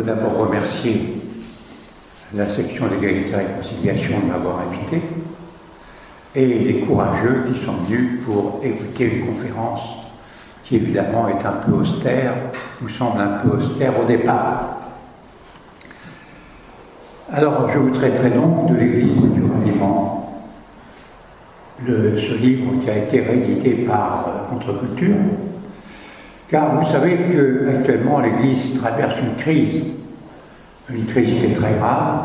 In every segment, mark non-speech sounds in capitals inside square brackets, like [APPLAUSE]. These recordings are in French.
Voudrais d'abord remercier la section d'égalité et réconciliation de m'avoir invité et les courageux qui sont venus pour écouter une conférence qui évidemment est un peu austère, ou semble un peu austère au départ. Alors je vous traiterai donc de l'Église et du ralliement, ce livre qui a été réédité par Contre-Culture, car vous savez qu'actuellement l'Église traverse une crise, une crise qui est très grave.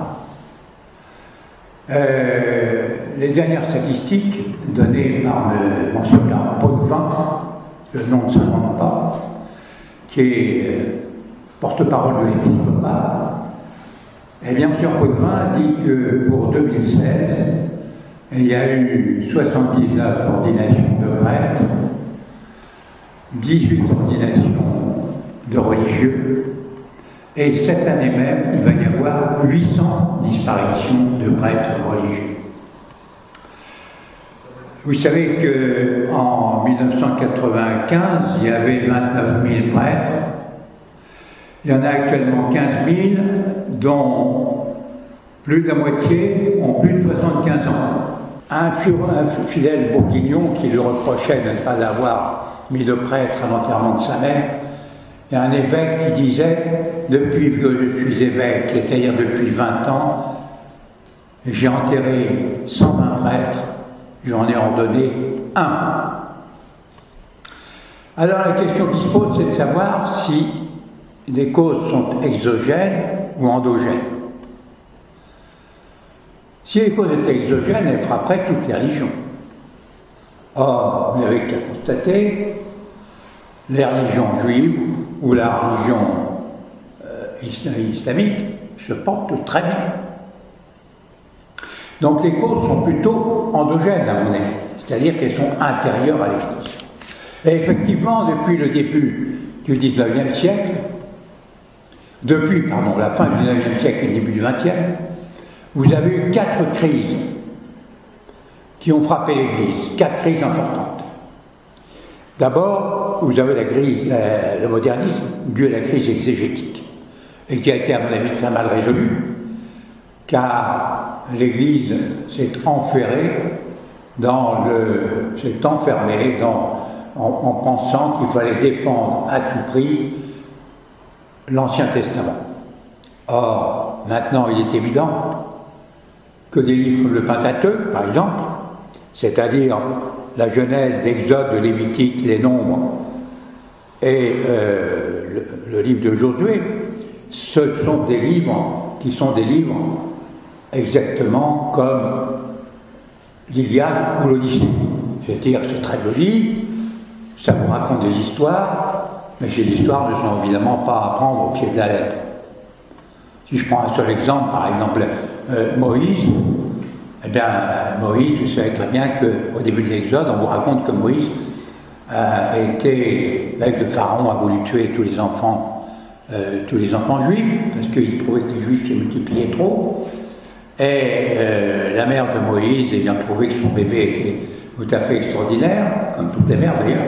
Euh, les dernières statistiques données par monseigneur Potvin, le nom ne s'invente pas, qui est euh, porte-parole de l'épiscopat, eh bien, M. Potvin dit que pour 2016, il y a eu 79 ordinations de prêtres, 18 ordinations de religieux, et cette année même, il va y avoir 800 disparitions de prêtres religieux. Vous savez qu'en 1995, il y avait 29 000 prêtres. Il y en a actuellement 15 000, dont plus de la moitié ont plus de 75 ans. Un, fidèle bourguignon qui lui reprochait de ne pas avoir mis de prêtre à l'enterrement de sa mère. A un évêque qui disait, depuis que je suis évêque, c'est-à-dire depuis 20 ans, j'ai enterré 120 prêtres, j'en ai ordonné un. Alors la question qui se pose, c'est de savoir si les causes sont exogènes ou endogènes. Si les causes étaient exogènes, elles frapperaient toutes les religions. Or, vous n'avez qu'à constater, les religions juives ou la religion euh, islamique se portent très bien. Donc les causes sont plutôt endogènes à mon avis, c'est-à-dire qu'elles sont intérieures à l'Église. Et effectivement, depuis le début du XIXe siècle, depuis pardon, la fin du XIXe siècle et le début du XXe, vous avez eu quatre crises qui ont frappé l'Église, quatre crises importantes. D'abord, vous avez la crise, le modernisme dû à la crise exégétique, et qui a été, à mon avis, très mal résolue, car l'Église s'est enferrée dans le, s'est enfermée dans, en, en pensant qu'il fallait défendre à tout prix l'Ancien Testament. Or, maintenant, il est évident que des livres comme le Pentateuque, par exemple, c'est-à-dire la Genèse, l'Exode, le Lévitique, les Nombres et euh, le, livre de Josué, ce sont des livres qui sont des livres exactement comme l'Iliade ou l'Odyssée. C'est-à-dire c'est très joli, ça vous raconte des histoires, mais ces histoires ne sont évidemment pas à prendre au pied de la lettre. Si je prends un seul exemple, par exemple euh, Moïse, eh bien, Moïse, vous savez très bien qu'au début de l'Exode, on vous raconte que Moïse a été, avec le Pharaon, a voulu tuer tous les enfants, euh, tous les enfants juifs, parce qu'il trouvait que les juifs se multipliaient trop. Et euh, la mère de Moïse, ayant trouvé que son bébé était tout à fait extraordinaire, comme toutes les mères d'ailleurs,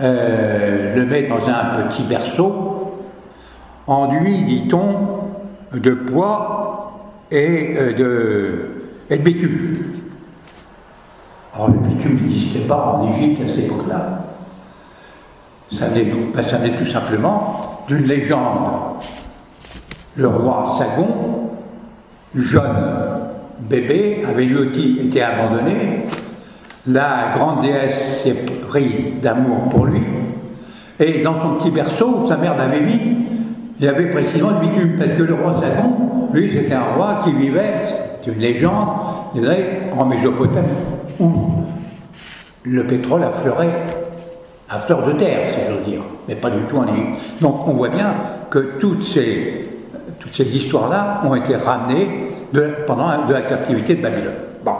euh, le met dans un petit berceau, enduit, dit-on, de poids et de et de bitume. Alors le bitume n'existait pas en Égypte à cette époque-là. Ça venait, ben, ça tout simplement d'une légende. Le roi Sagon, jeune bébé, avait lui aussi été abandonné. La grande déesse s'est pris d'amour pour lui. Et dans son petit berceau, sa mère l'avait mis, il y avait précisément le bitume, parce que le roi Sagon, lui, c'était un roi qui vivait c'est une légende, en Mésopotamie, où le pétrole affleurait à fleur de terre, si j'ose dire, mais pas du tout en Égypte. Donc on voit bien que toutes ces, histoires-là ont été ramenées pendant de la captivité de Babylone. Bon.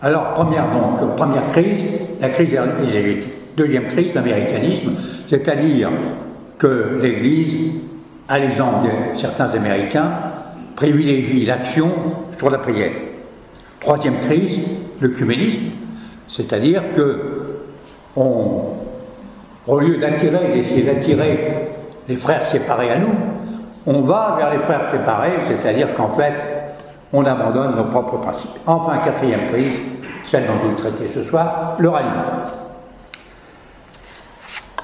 Alors, première, donc, première crise, la crise exégétique. Deuxième crise, l'américanisme, c'est-à-dire que l'Église, à l'exemple de certains Américains, privilégie l'action sur la prière. Troisième crise, l'œcuménisme, c'est-à-dire que au lieu d'attirer, d'essayer d'attirer les frères séparés à nous, on va vers les frères séparés, c'est-à-dire qu'en fait, on abandonne nos propres principes. Enfin, quatrième prise, celle dont je vais traiter ce soir, le ralliement.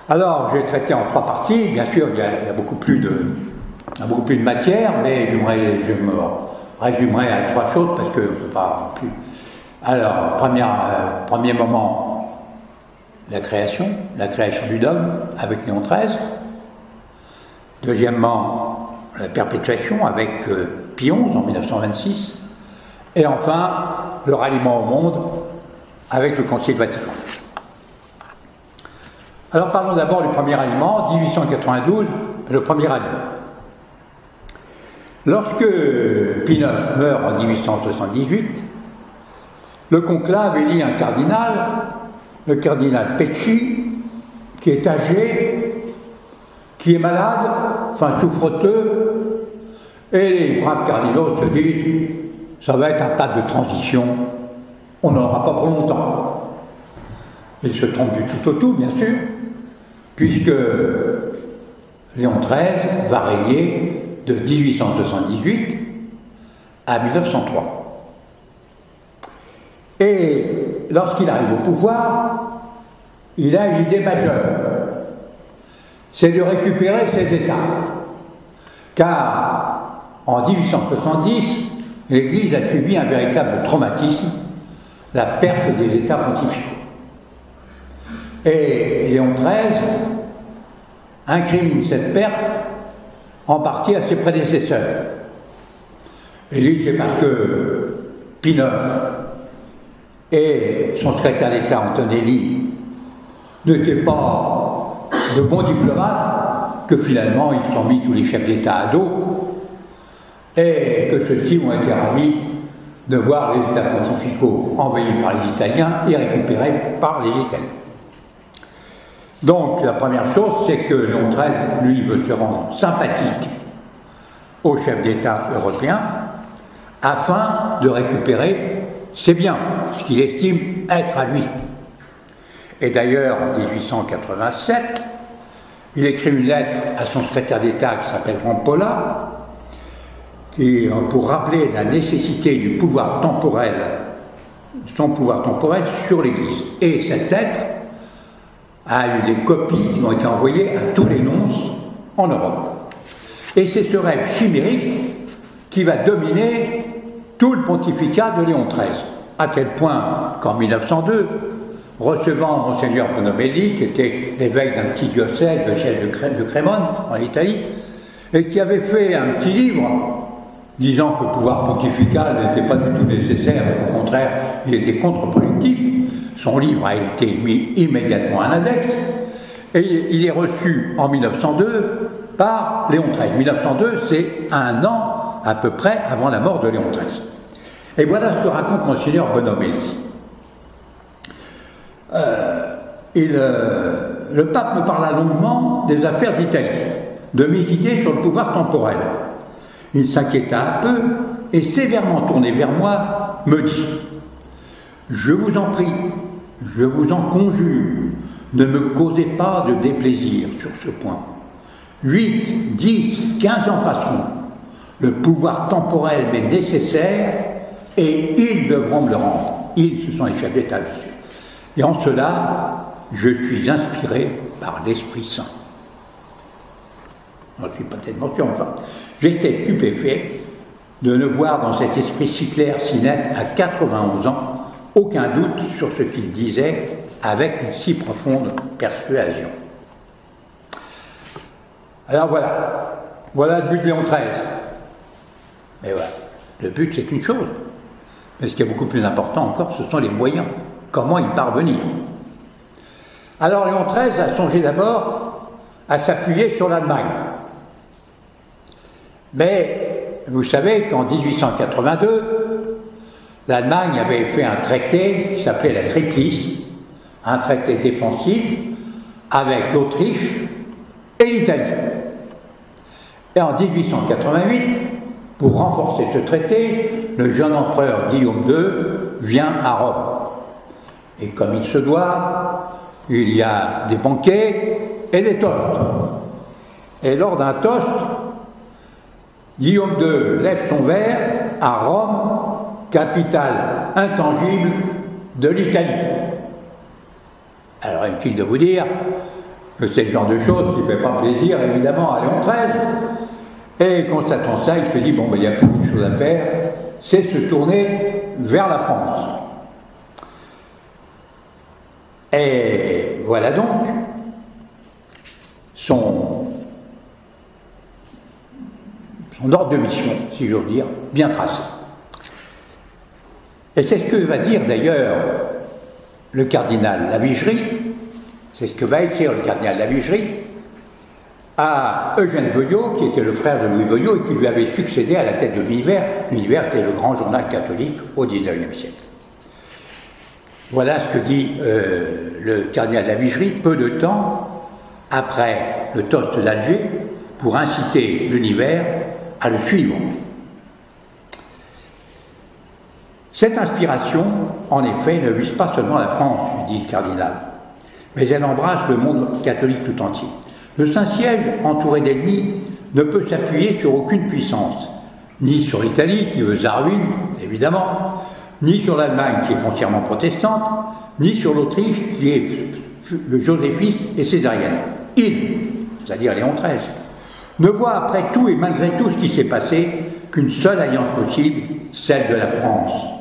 Alors, je vais traiter en trois parties. Bien sûr, il y a, beaucoup, plus de, beaucoup plus de matière, mais je me résumerai à trois choses parce que je ne peux pas plus. Alors, premier, euh, premier moment, la création, la création du dogme avec Léon XIII. Deuxièmement, la perpétuation avec euh, Pie XI en 1926. Et enfin, le ralliement au monde avec le Concile Vatican. Alors parlons d'abord du premier aliment, 1892, le premier aliment. Lorsque Pie IX meurt en 1878, le conclave élit un cardinal, le cardinal Pecci, qui est âgé, qui est malade, enfin souffreteux, et les braves cardinaux se disent ça va être un pas de transition, on n'en aura pas pour longtemps. Ils se trompent du tout au tout, bien sûr, puisque Léon XIII va régner de 1878 à 1903. Et lorsqu'il arrive au pouvoir, il a une idée majeure, c'est de récupérer ses États. Car en 1870, l'Église a subi un véritable traumatisme, la perte des États pontificaux. Et Léon XIII incrimine cette perte en partie à ses prédécesseurs. Et lui, c'est parce que Pie et son secrétaire d'État Antonelli n'étaient pas de bons diplomates que finalement ils sont mis tous les chefs d'État à dos et que ceux-ci ont été ravis de voir les États pontificaux envahis par les Italiens et récupérés par les Italiens. Donc la première chose, c'est que XIII, lui, veut se rendre sympathique aux chefs d'État européens afin de récupérer ses biens, ce qu'il estime être à lui. Et d'ailleurs, en 1887, il écrit une lettre à son secrétaire d'État qui s'appelle Rampolla, qui, pour rappeler la nécessité du pouvoir temporel, son pouvoir temporel sur l'Église. Et cette lettre a eu des copies qui ont été envoyées à tous les nonces en Europe. Et c'est ce rêve chimérique qui va dominer tout le pontificat de Léon XIII, à tel point qu'en 1902, recevant Monseigneur Bonomelli, qui était l'évêque d'un petit diocèse, le siège de, Crémone, en Italie, et qui avait fait un petit livre disant que le pouvoir pontifical n'était pas du tout nécessaire, au contraire, il était contre-productif. Son livre a été mis immédiatement en index, et il est reçu en 1902 par Léon XIII. 1902, c'est un an à peu près avant la mort de Léon XIII. Et voilà ce que raconte Monseigneur Bonomelli. Euh, euh, le pape me parla longuement des affaires d'Italie, de mes idées sur le pouvoir temporel. Il s'inquiéta un peu et sévèrement tourné vers moi, me dit Je vous en prie, je vous en conjure, ne me causez pas de déplaisir sur ce point. Huit, dix, quinze ans passeront. Le pouvoir temporel m'est nécessaire et ils devront me le rendre. Ils, se sont les chefs d'État. Et en cela, je suis inspiré par l'Esprit Saint. Je ne suis pas tellement sûr. J'étais stupéfait de ne voir dans cet esprit si clair, si net, à 91 ans, aucun doute sur ce qu'il disait avec une si profonde persuasion. Alors voilà, voilà le but de Léon XIII. Mais voilà, le but c'est une chose, mais ce qui est beaucoup plus important encore, ce sont les moyens, comment y parvenir? Alors Léon XIII a songé d'abord à s'appuyer sur l'Allemagne. Mais vous savez qu'en 1882, l'Allemagne avait fait un traité qui s'appelait la Triplice, un traité défensif avec l'Autriche et l'Italie. Et en 1888, pour renforcer ce traité, le jeune empereur Guillaume II vient à Rome. Et comme il se doit, il y a des banquets et des toasts. Et lors d'un toast, Guillaume II lève son verre à Rome, capitale intangible de l'Italie. Alors inutile de vous dire que c'est le genre de choses qui ne fait pas plaisir évidemment à Léon XIII. Et constatant ça, il se dit, bon, ben, il y a plus de choses à faire, c'est se tourner vers la France. Et voilà donc son, son ordre de mission, si j'ose dire, bien tracé. Et c'est ce que va dire d'ailleurs le cardinal Lavigerie, c'est ce que va écrire le cardinal Lavigerie à Eugène Veuillot, qui était le frère de Louis Veuillot et qui lui avait succédé à la tête de l'univers. L'univers était le grand journal catholique au XIXe siècle. Voilà ce que dit euh, le cardinal Lavigerie peu de temps après le toast d'Alger pour inciter l'univers à le suivre. Cette inspiration, en effet, ne vise pas seulement la France, dit le cardinal, mais elle embrasse le monde catholique tout entier. Le Saint-Siège, entouré d'ennemis, ne peut s'appuyer sur aucune puissance, ni sur l'Italie, qui veut sa ruine, évidemment, ni sur l'Allemagne, qui est foncièrement protestante, ni sur l'Autriche, qui est joséphiste et césarienne. Il, c'est-à-dire Léon XIII, ne voit après tout et malgré tout ce qui s'est passé qu'une seule alliance possible, celle de la France.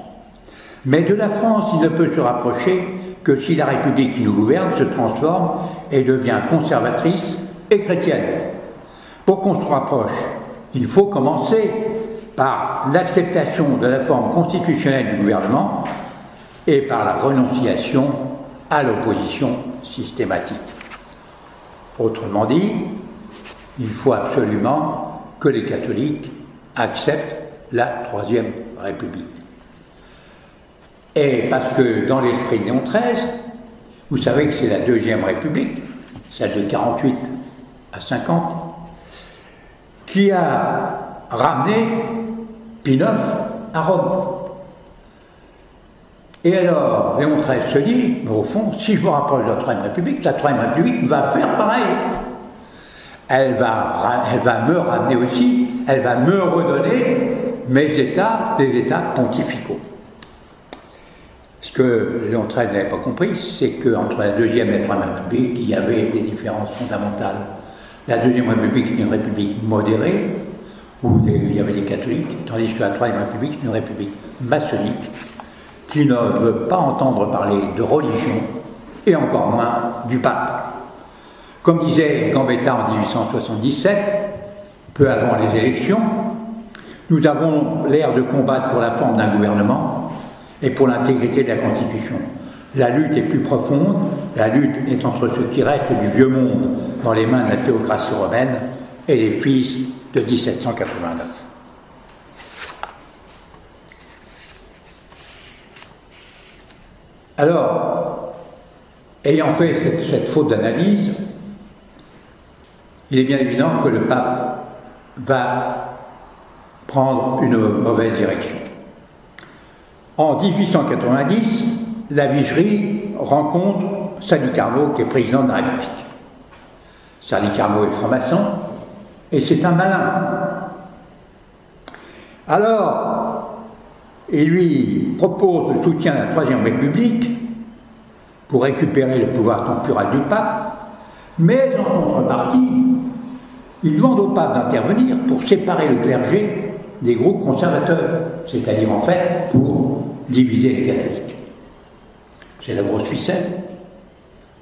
Mais de la France, il ne peut se rapprocher que si la République qui nous gouverne se transforme et devient conservatrice et chrétienne. Pour qu'on se rapproche, il faut commencer par l'acceptation de la forme constitutionnelle du gouvernement et par la renonciation à l'opposition systématique. Autrement dit, il faut absolument que les catholiques acceptent la Troisième République. Et parce que dans l'esprit de Léon XIII, vous savez que c'est la Deuxième République, celle de 48 à 50, qui a ramené Pie à Rome. Et alors, Léon XIII se dit, mais au fond, si je me rapproche de la Troisième République, la Troisième République va faire pareil. Elle va me ramener aussi, elle va me redonner mes États, les États pontificaux. Ce que XIII n'avait pas compris, c'est qu'entre la Deuxième et la Troisième République, il y avait des différences fondamentales. La Deuxième République, c'est une république modérée, où il y avait des catholiques, tandis que la Troisième République, c'est une république maçonnique, qui ne veut pas entendre parler de religion, et encore moins du pape. Comme disait Gambetta en 1877, peu avant les élections, nous avons l'air de combattre pour la forme d'un gouvernement et pour l'intégrité de la Constitution. La lutte est plus profonde, la lutte est entre ceux qui restent du vieux monde dans les mains de la théocratie romaine et les fils de 1789. Alors, ayant fait cette, cette faute d'analyse, il est bien évident que le pape va prendre une mauvaise direction. En 1890, la Vigerie rencontre Sadi Carnot, qui est président de la République. Sadi Carnot est franc-maçon, et c'est un malin. Alors, il lui propose le soutien à la Troisième République pour récupérer le pouvoir temporal du pape, mais en contrepartie, il demande au pape d'intervenir pour séparer le clergé des groupes conservateurs, c'est-à-dire en fait pour diviser les catholiques. C'est la grosse ficelle.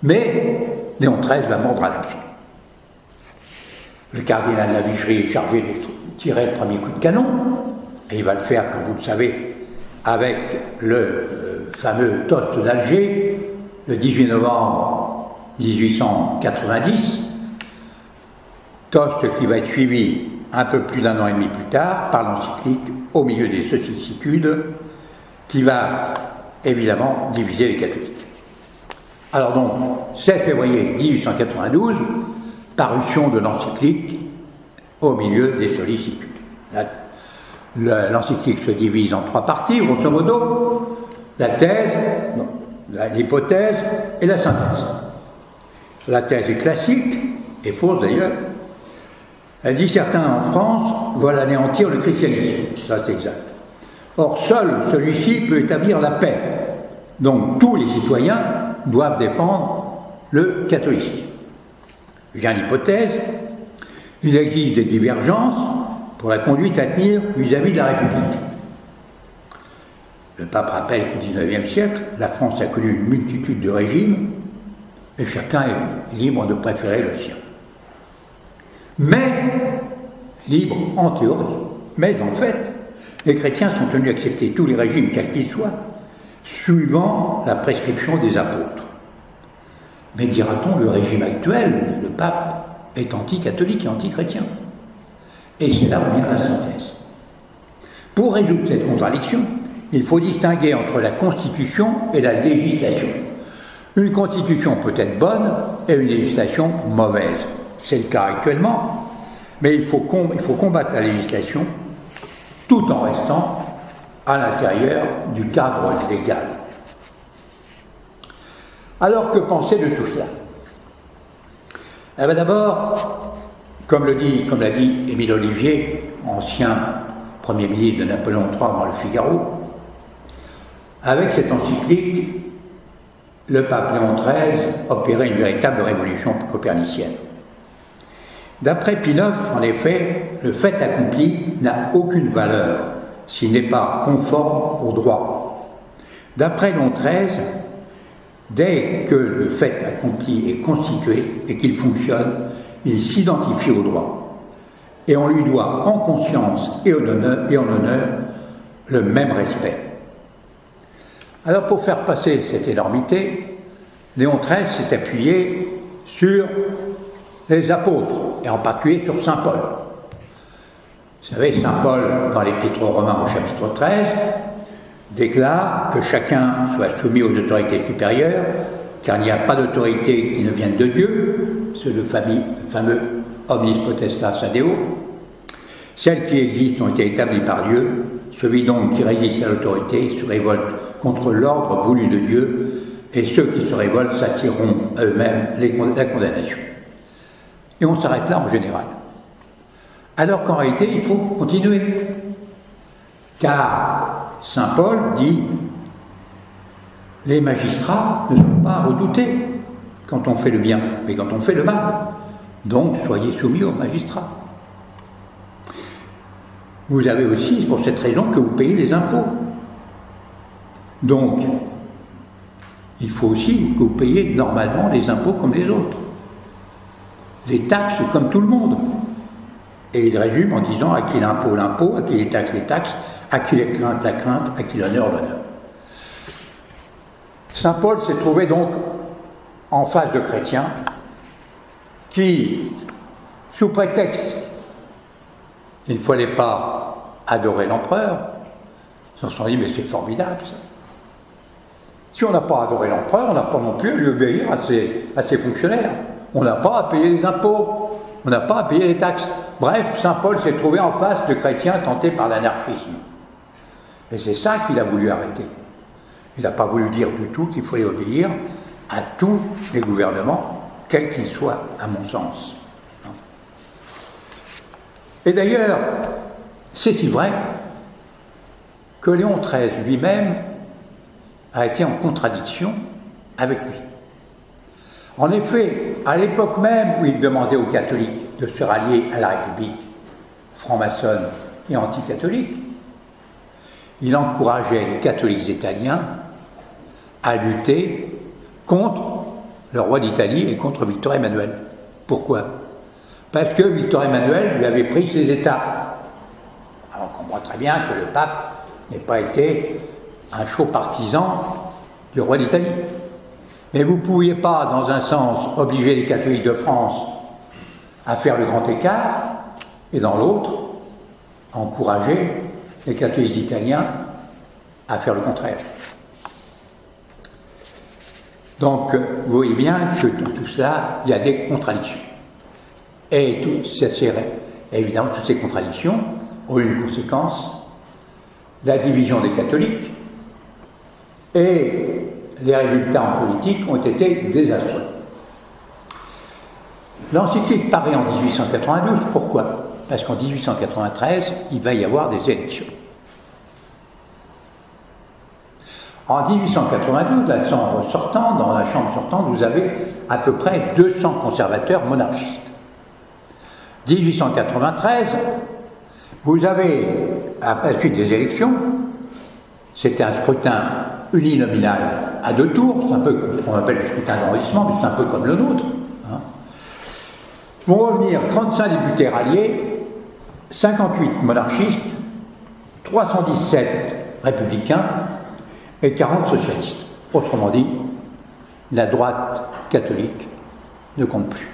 Mais Léon XIII va mordre à l'absent. Le cardinal de la Vigerie est chargé de tirer le premier coup de canon, et il va le faire, comme vous le savez, avec le euh, fameux toast d'Alger, le 18 novembre 1890, toast qui va être suivi un peu plus d'un an et demi plus tard, par l'encyclique Au milieu des sollicitudes, qui va évidemment diviser les catholiques. Alors donc, 7 février 1892, parution de l'encyclique Au milieu des sollicitudes. L'encyclique se divise en trois parties, grosso modo, la thèse, l'hypothèse et la synthèse. La thèse est classique, et fausse d'ailleurs, Elle dit certains en France veulent anéantir le christianisme. Ça, c'est exact. Or, seul celui-ci peut établir la paix. Donc, tous les citoyens doivent défendre le catholicisme. Vient l'hypothèse, il existe des divergences pour la conduite à tenir vis-à-vis de la République. Le pape rappelle qu'au XIXe siècle, la France a connu une multitude de régimes et chacun est libre de préférer le sien. Mais, libre en théorie, mais en fait, les chrétiens sont tenus d'accepter tous les régimes, quels qu'ils soient, suivant la prescription des apôtres. Mais dira-t-on, le régime actuel, le pape, est anti-catholique et anti-chrétien? Et c'est là où vient la synthèse. Pour résoudre cette contradiction, il faut distinguer entre la constitution et la législation. Une constitution peut être bonne et une législation mauvaise. C'est le cas actuellement, mais il faut, il faut combattre la législation tout en restant à l'intérieur du cadre légal. Alors que penser de tout cela? Eh ben, D'abord, comme l'a dit, dit Émile Olivier, ancien Premier ministre de Napoléon III dans le Figaro, avec cette encyclique, le pape Léon XIII opérait une véritable révolution copernicienne. D'après Pinoff, en effet, le fait accompli n'a aucune valeur s'il n'est pas conforme au droit. D'après XIII, dès que le fait accompli est constitué et qu'il fonctionne, il s'identifie au droit. Et on lui doit en conscience et en honneur, et en honneur le même respect. Alors pour faire passer cette énormité, Léon XIII s'est appuyé sur les apôtres, et en particulier sur Saint Paul. Vous savez, Saint Paul, dans l'Épître aux Romains au chapitre 13, déclare que chacun soit soumis aux autorités supérieures, car il n'y a pas d'autorité qui ne vienne de Dieu, c'est le fameux omnis potestas adeo. Celles qui existent ont été établies par Dieu, celui donc qui résiste à l'autorité se révolte contre l'ordre voulu de Dieu, et ceux qui se révoltent s'attireront eux-mêmes la condamnation. Et on s'arrête là en général. Alors qu'en réalité, il faut continuer. Car Saint Paul dit les magistrats ne sont pas redoutés quand on fait le bien, mais quand on fait le mal. Donc soyez soumis aux magistrats. Vous avez aussi, pour cette raison que vous payez des impôts. Donc, il faut aussi que vous payiez normalement les impôts comme les autres. Les taxes comme tout le monde. Et il résume en disant à qui l'impôt l'impôt, à qui les taxes les taxes, à qui les craintes la crainte, à qui l'honneur l'honneur. Saint Paul s'est trouvé donc en face de chrétiens qui, sous prétexte qu'il ne fallait pas adorer l'empereur, se sont dit mais c'est formidable ça. Si on n'a pas adoré l'empereur, on n'a pas non plus à lui obéir à ses, à ses fonctionnaires. On n'a pas à payer les impôts, on n'a pas à payer les taxes. Bref, Saint Paul s'est trouvé en face de chrétiens tentés par l'anarchisme. Et c'est ça qu'il a voulu arrêter. Il n'a pas voulu dire du tout qu'il fallait obéir à tous les gouvernements, quels qu'ils soient, à mon sens. Et d'ailleurs, c'est si vrai que Léon XIII lui-même a été en contradiction avec lui. En effet, à l'époque même où il demandait aux catholiques de se rallier à la République franc-maçonne et anticatholique, il encourageait les catholiques italiens à lutter contre le roi d'Italie et contre Victor Emmanuel. Pourquoi? Parce que Victor Emmanuel lui avait pris ses États. Alors on comprend très bien que le pape n'ait pas été un chaud partisan du roi d'Italie. Mais vous ne pouviez pas, dans un sens, obliger les catholiques de France à faire le grand écart, et dans l'autre, encourager les catholiques italiens à faire le contraire. Donc, vous voyez bien que dans tout cela, il y a des contradictions. Et tout, évidemment, toutes ces contradictions ont une conséquence, la division des catholiques, et les résultats en politique ont été désastreux. L'encyclique paraît en 1892. Pourquoi? Parce qu'en 1893, il va y avoir des élections. En 1892, la chambre sortante, dans la chambre sortante, vous avez à peu près 200 conservateurs monarchistes. 1893, vous avez, à la suite des élections, c'était un scrutin uninominal à deux tours, c'est un peu ce qu'on appelle le scrutin d'enregistrement, mais c'est un peu comme le nôtre. Hein. Vont revenir 35 députés ralliés, 58 monarchistes, 317 républicains et 40 socialistes. Autrement dit, la droite catholique ne compte plus.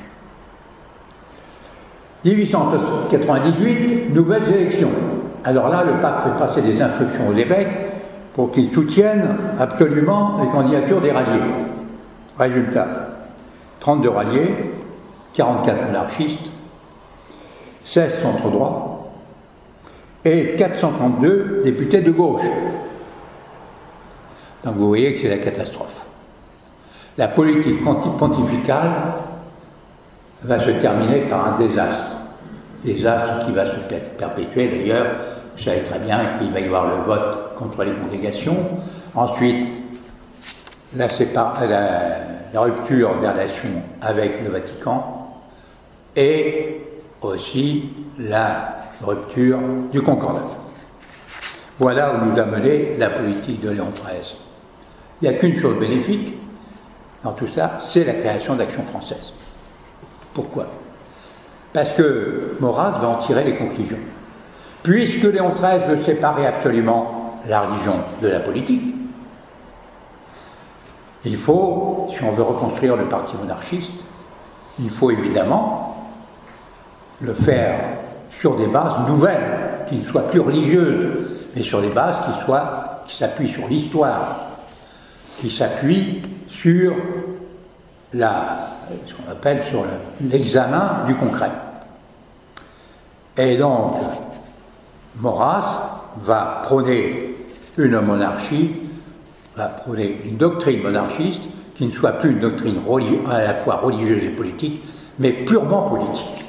1898, nouvelles élections. Alors là, le pape fait passer des instructions aux évêques pour qu'ils soutiennent absolument les candidatures des ralliés. Résultat, 32 ralliés, 44 monarchistes, 16 centre droits et 432 députés de gauche. Donc vous voyez que c'est la catastrophe. La politique pontificale va se terminer par un désastre. Désastre qui va se perpétuer d'ailleurs. Vous savez très bien qu'il va y avoir le vote contre les congrégations. Ensuite, la, la rupture des relations avec le Vatican et aussi la rupture du concordat. Voilà où nous a mené la politique de Léon XIII. Il n'y a qu'une chose bénéfique dans tout ça, c'est la création d'Action française. Pourquoi? Parce que Maurras va en tirer les conclusions. Puisque Léon XIII veut séparer absolument la religion de la politique, il faut, si on veut reconstruire le parti monarchiste, il faut évidemment le faire sur des bases nouvelles, qui ne soient plus religieuses, mais sur des bases qui soient, qui s'appuient sur l'histoire, qui s'appuient sur la, ce qu'on appelle sur l'examen du concret. Et donc, Maurras va prôner une monarchie, une doctrine monarchiste qui ne soit plus une doctrine à la fois religieuse et politique, mais purement politique.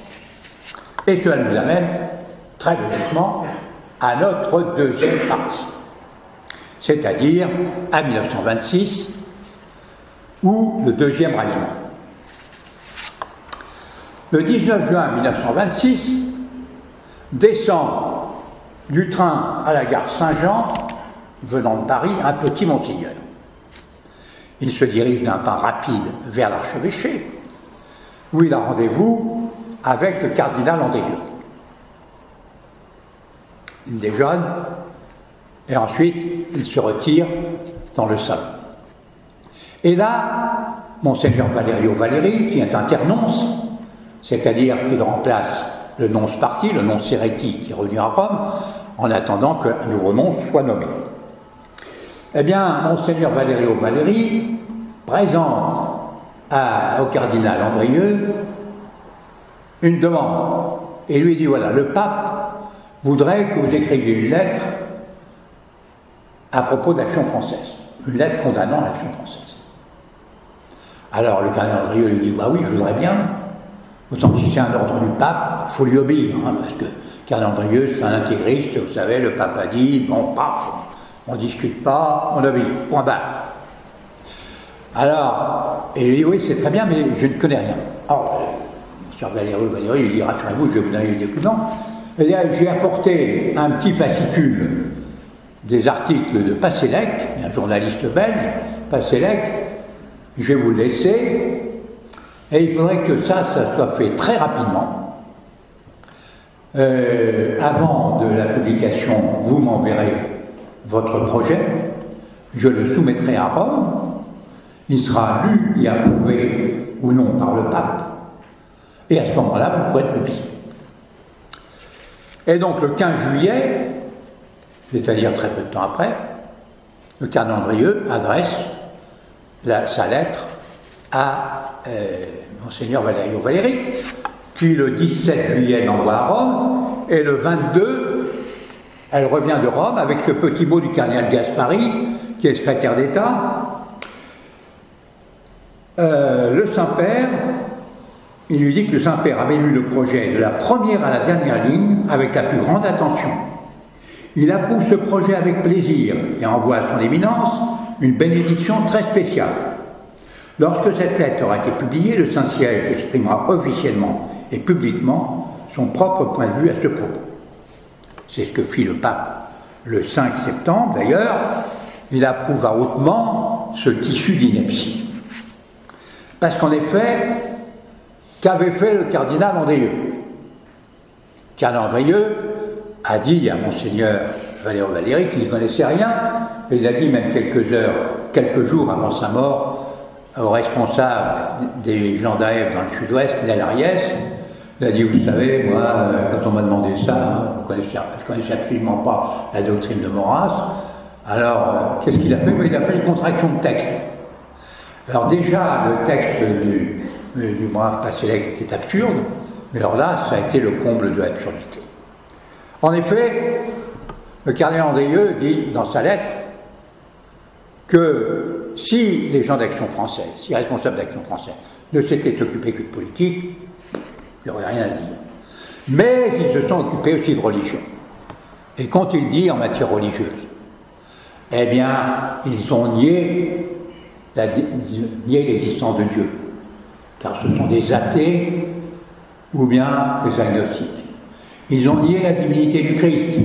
Et cela nous amène très logiquement à notre deuxième partie, c'est-à-dire à 1926, ou le deuxième ralliement. Le 19 juin 1926, descend du train à la gare Saint-Jean, venant de Paris, un petit monseigneur. Il se dirige d'un pas rapide vers l'archevêché, où il a rendez-vous avec le cardinal Andrieux. Il déjeune, et ensuite il se retire dans le salon. Et là, Monseigneur Valerio Valéry, qui est internonce, c'est-à-dire qu'il remplace le nonce parti, le nonce Seretti, qui est revenu à Rome, en attendant qu'un nouveau nonce soit nommé. Eh bien, Monseigneur Valerio Valéry présente au cardinal Andrieux une demande. Et lui dit voilà, le pape voudrait que vous écriviez une lettre à propos de l'action française, une lettre condamnant l'action française. Alors le cardinal Andrieux lui dit, bah oui, je voudrais bien, autant que si c'est un ordre du pape, il faut lui obéir, hein, parce que cardinal Andrieux, c'est un intégriste, vous savez, le pape a dit, bon, paf, on ne discute pas, on obéit, point barre. Alors, et lui dit, oui, c'est très bien, mais je ne connais rien. Alors, M. Valéry, Valéry, il dit, rassurez-vous, je vais vous donner les documents. Là, j'ai apporté un petit fascicule des articles de Passelec, un journaliste belge, Passelec, je vais vous le laisser. Et il faudrait que ça, ça soit fait très rapidement. Euh, avant de la publication, vous m'enverrez votre projet. Je le soumettrai à Rome. Il sera lu et approuvé ou non par le pape. Et à ce moment-là, vous pourrez être publié. Et donc le 15 juillet, c'est-à-dire très peu de temps après, le calendrier adresse sa lettre à euh, Monseigneur Valerio Valéry, qui le 17 juillet l'envoie à Rome, et le 22, elle revient de Rome avec ce petit mot du cardinal Gaspari, qui est secrétaire d'État. Euh, le Saint-Père il lui dit que le Saint-Père avait lu le projet de la première à la dernière ligne avec la plus grande attention. Il approuve ce projet avec plaisir et envoie à son éminence une bénédiction très spéciale. Lorsque cette lettre aura été publiée, le Saint-Siège exprimera officiellement et publiquement son propre point de vue à ce propos. C'est ce que fit le pape le 5 septembre d'ailleurs. Il approuva hautement ce tissu d'ineptie. Parce qu'en effet, qu'avait fait le cardinal Andrieux? Cardinal Andrieux a dit à Monseigneur Valéry Valéry qu'il ne connaissait rien, et il a dit même quelques heures, quelques jours avant sa mort, au responsable des gens d'Aève dans le sud-ouest, d'Alariès, il a dit, vous savez, moi, quand on m'a demandé ça, je ne connaissais absolument pas la doctrine de Maurras, alors euh, qu'est-ce qu'il a fait? Il a fait une contraction de texte. Alors déjà, le texte du, du Maurras était absurde, mais alors là, ça a été le comble de l'absurdité. En effet, le cardinal Andrieux dit dans sa lettre que si les gens d'Action française, si les responsables d'Action française ne s'étaient occupés que de politique, il n'y aurait rien à dire. Mais ils se sont occupés aussi de religion. Et quand il dit en matière religieuse Eh bien, ils ont nié l'existence de Dieu, car ce sont des athées ou bien des agnostiques. Ils ont nié la divinité du Christ.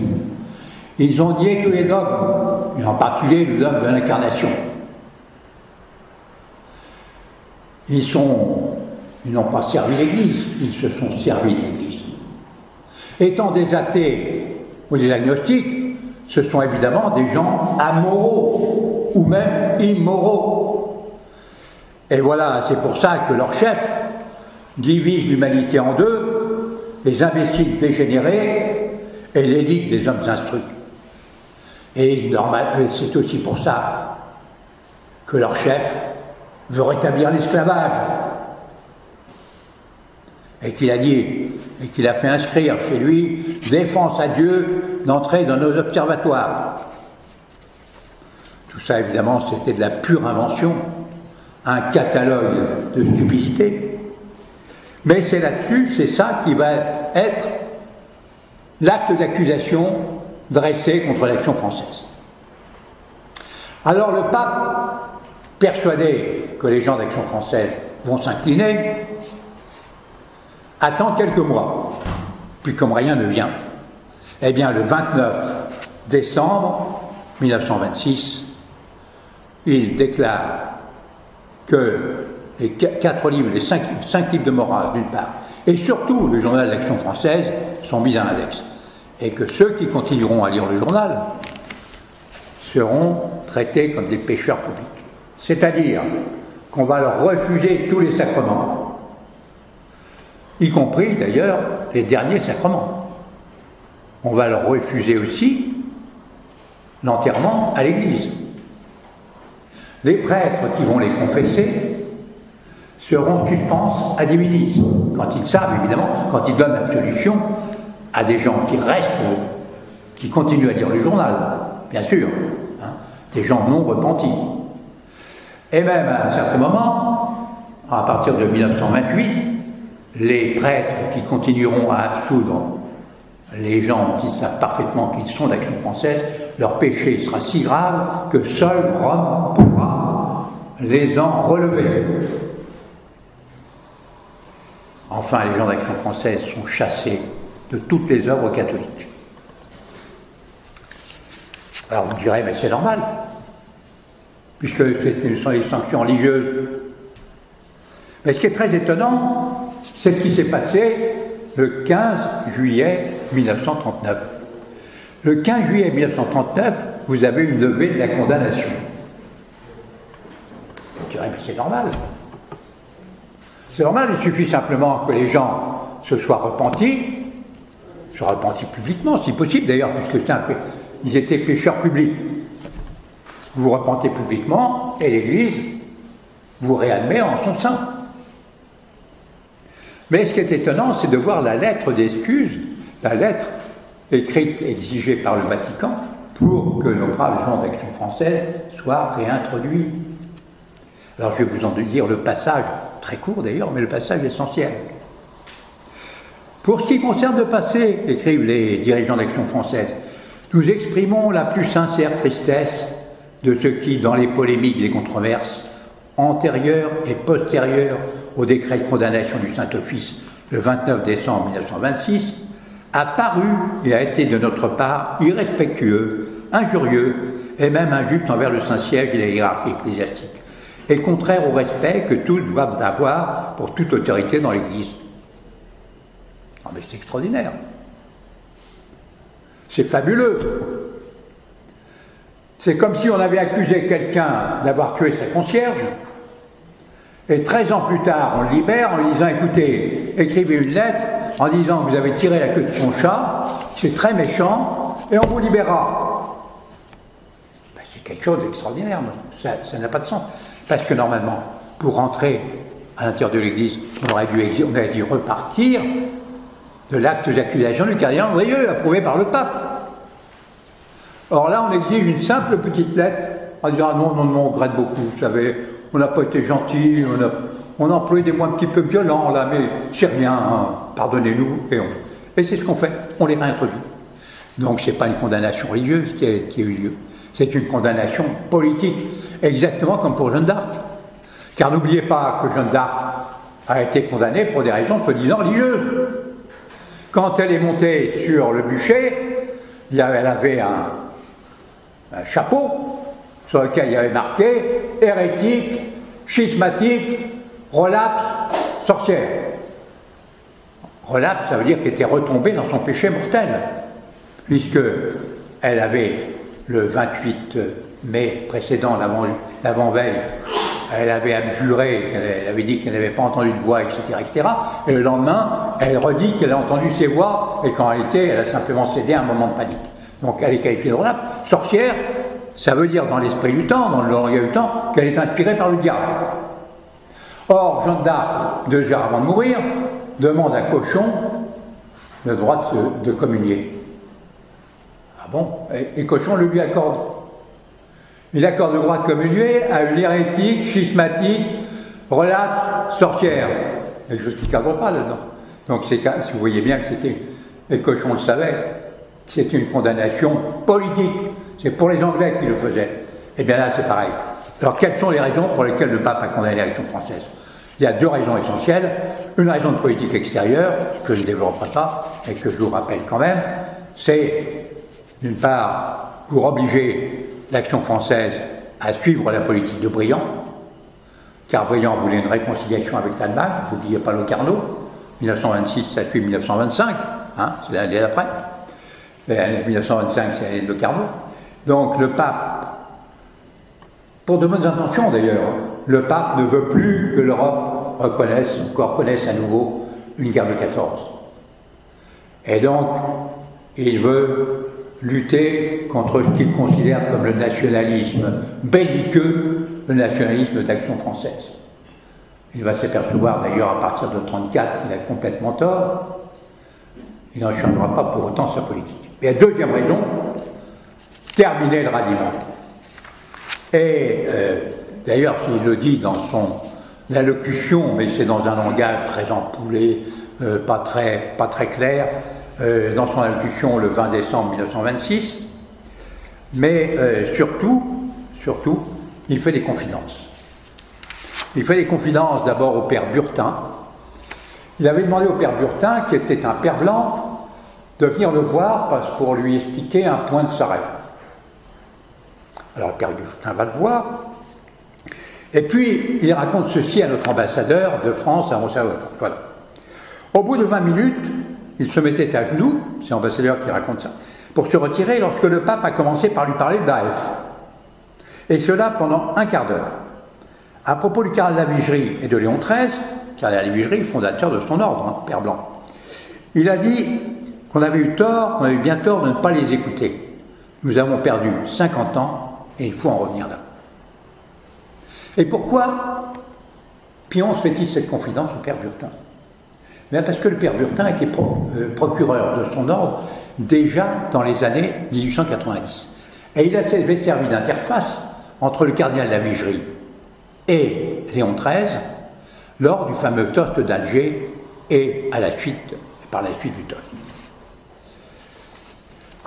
Ils ont nié tous les dogmes, et en particulier le dogme de l'incarnation. Ils sont, ils n'ont pas servi l'Église, ils se sont servis de l'Église. Étant des athées ou des agnostiques, ce sont évidemment des gens amoraux ou même immoraux. Et voilà, c'est pour ça que leur chef divise l'humanité en deux, les imbéciles dégénérés et l'élite des hommes instruits. Et c'est aussi pour ça que leur chef veut rétablir l'esclavage. Et qu'il a dit, et qu'il a fait inscrire chez lui défense à Dieu d'entrer dans nos observatoires. Tout ça, évidemment, c'était de la pure invention, un catalogue de stupidité. Mais c'est là-dessus, c'est ça qui va être l'acte d'accusation dressé contre l'action française. Alors le pape, persuadé que les gens d'action française vont s'incliner, attend quelques mois. Puis comme rien ne vient, eh bien le 29 décembre 1926, il déclare que les quatre livres, les cinq, de morale d'une part, et surtout le journal d'Action française sont mis à l'index. Et que ceux qui continueront à lire le journal seront traités comme des pécheurs publics. C'est-à-dire qu'on va leur refuser tous les sacrements, y compris d'ailleurs les derniers sacrements. On va leur refuser aussi l'enterrement à l'église. Les prêtres qui vont les confesser seront suspens à des ministres, quand ils savent évidemment, quand ils donnent l'absolution à des gens qui restent, qui continuent à lire le journal, bien sûr, hein, des gens non repentis. Et même à un certain moment, à partir de 1928, les prêtres qui continueront à absoudre les gens qui savent parfaitement qu'ils sont d'action française, leur péché sera si grave que seul Rome pourra les en relever. Enfin, les gens d'Action française sont chassés de toutes les œuvres catholiques. Alors vous direz, mais c'est normal, puisque ce sont des sanctions religieuses. Mais ce qui est très étonnant, c'est ce qui s'est passé le 15 juillet 1939. Le 15 juillet 1939, vous avez une levée de la condamnation. Vous direz, mais c'est normal. C'est normal, il suffit simplement que les gens se soient repentis, se repentis publiquement, si possible d'ailleurs, puisque ils étaient pécheurs publics. Vous repentez publiquement et l'Église vous réadmet en son sein. Mais ce qui est étonnant, c'est de voir la lettre d'excuse, la lettre écrite, exigée par le Vatican, pour que nos braves gens d'Action française soient réintroduits. Alors je vais vous en dire le passage très court d'ailleurs, mais le passage essentiel. Pour ce qui concerne le passé, écrivent les dirigeants d'Action française, nous exprimons la plus sincère tristesse de ceux qui, dans les polémiques et controverses antérieures et postérieures au décret de condamnation du Saint-Office le 29 décembre 1926, a paru et a été de notre part irrespectueux, injurieux et même injuste envers le Saint-Siège et la hiérarchie ecclésiastique, et contraire au respect que tous doivent avoir pour toute autorité dans l'Église. Non mais c'est extraordinaire. C'est fabuleux. C'est comme si on avait accusé quelqu'un d'avoir tué sa concierge, et 13 ans plus tard, on le libère en lui disant écoutez, écrivez une lettre en disant que vous avez tiré la queue de son chat, c'est très méchant, et on vous libérera. Ben, c'est quelque chose d'extraordinaire, ça n'a pas de sens. Parce que normalement, pour rentrer à l'intérieur de l'Église, on aurait dû, repartir de l'acte d'accusation du cardinal Andrieux, approuvé par le pape. Or là, on exige une simple petite lettre en disant ah non, non, non, on regrette beaucoup, vous savez, on n'a pas été gentil, on a, on a, employé des mots un petit peu violents là, mais c'est rien, hein, pardonnez-nous, et, et c'est ce qu'on fait, on les réintroduit. Donc ce n'est pas une condamnation religieuse qui a, eu lieu, c'est une condamnation politique, exactement comme pour Jeanne d'Arc. Car n'oubliez pas que Jeanne d'Arc a été condamnée pour des raisons soi-disant religieuses. Quand elle est montée sur le bûcher, elle avait un, un chapeau sur lequel il y avait marqué hérétique, schismatique, relapse, sorcière. Relapse, ça veut dire qu'elle était retombée dans son péché mortel, puisque elle avait le 28 mai précédent, l'avant-veille, elle avait abjuré, elle avait dit qu'elle n'avait pas entendu de voix, etc., etc. Et le lendemain, elle redit qu'elle a entendu ses voix et qu'en réalité, elle a simplement cédé à un moment de panique. Donc elle est qualifiée de relapse. Sorcière, ça veut dire dans l'esprit du temps, dans le langage du temps, qu'elle est inspirée par le diable. Or, Jeanne d'Arc, deux heures avant de mourir, demande à Cochon le droit de, communier. Ah bon? Et, Cochon le lui accorde. Il accorde le droit de communier à une hérétique, schismatique, relapse, sorcière. Quelque chose qui ne cadre pas là-dedans. Donc, si vous voyez bien que c'était, et Cochon le savait, c'est une condamnation politique. C'est pour les Anglais qui le faisaient. Et eh bien là, c'est pareil. Alors, quelles sont les raisons pour lesquelles le pape a condamné l'élection française? Il y a deux raisons essentielles. Une raison de politique extérieure, que je ne développerai pas, et que je vous rappelle quand même, c'est, d'une part, pour obliger l'action française à suivre la politique de Briand, car Briand voulait une réconciliation avec l'Allemagne, n'oubliez pas le Carnot, 1926, ça suit 1925, hein, c'est l'année d'après. 1925, c'est l'année de Carnot. Donc le pape, pour de bonnes intentions d'ailleurs, le pape ne veut plus que l'Europe reconnaisse, encore reconnaisse à nouveau une guerre de 14. Et donc, il veut lutter contre ce qu'il considère comme le nationalisme belliqueux, le nationalisme d'action française. Il va s'apercevoir d'ailleurs à partir de 1934 qu'il a complètement tort. Il n'en changera pas pour autant sa politique. Et la deuxième raison, terminer le ralliement. Et euh, d'ailleurs, il le dit dans son allocution, mais c'est dans un langage très empoulé, euh, pas, très, pas très clair, euh, dans son allocution le 20 décembre 1926, mais surtout, surtout, il fait des confidences. Il fait des confidences d'abord au père Burtin. Il avait demandé au père Burtin, qui était un père blanc, de venir le voir pour lui expliquer un point de sa rêve. Alors Père Gustin va le voir. Et puis, il raconte ceci à notre ambassadeur de France à Rousseau. Voilà. Au bout de 20 minutes, il se mettait à genoux, c'est l'ambassadeur qui raconte ça, pour se retirer lorsque le pape a commencé par lui parler d'Aef. Et cela pendant un quart d'heure. À propos du cardinal Lavigerie et de Léon XIII, cardinal Lavigerie, fondateur de son ordre, hein, Père Blanc, il a dit qu'on avait eu tort, qu'on avait eu bien tort de ne pas les écouter. Nous avons perdu 50 ans et il faut en revenir là. Et pourquoi Pion fait-il cette confidence au père Burtin? Bien Parce que le père Burtin était euh, procureur de son ordre déjà dans les années 1890. Et il avait servi d'interface entre le cardinal Lavigerie et Léon XIII lors du fameux toast d'Alger et la par la suite du toast.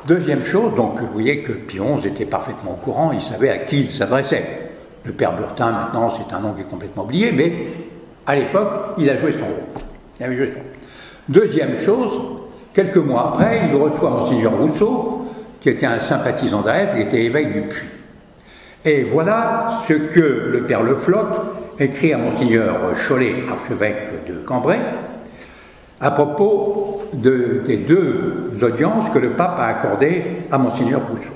Deuxième chose, donc vous voyez que Pion était parfaitement au courant, il savait à qui il s'adressait. Le père Burtin, maintenant, c'est un nom qui est complètement oublié, mais à l'époque, il a joué son rôle. Deuxième chose, quelques mois après, il reçoit Monseigneur Rousseau, qui était un sympathisant d'AF, il était évêque du Puy. Et voilà ce que le père Le écrit à Monseigneur Cholet, archevêque de Cambrai, à propos de, des deux audiences que le pape a accordées à Monseigneur Rousseau.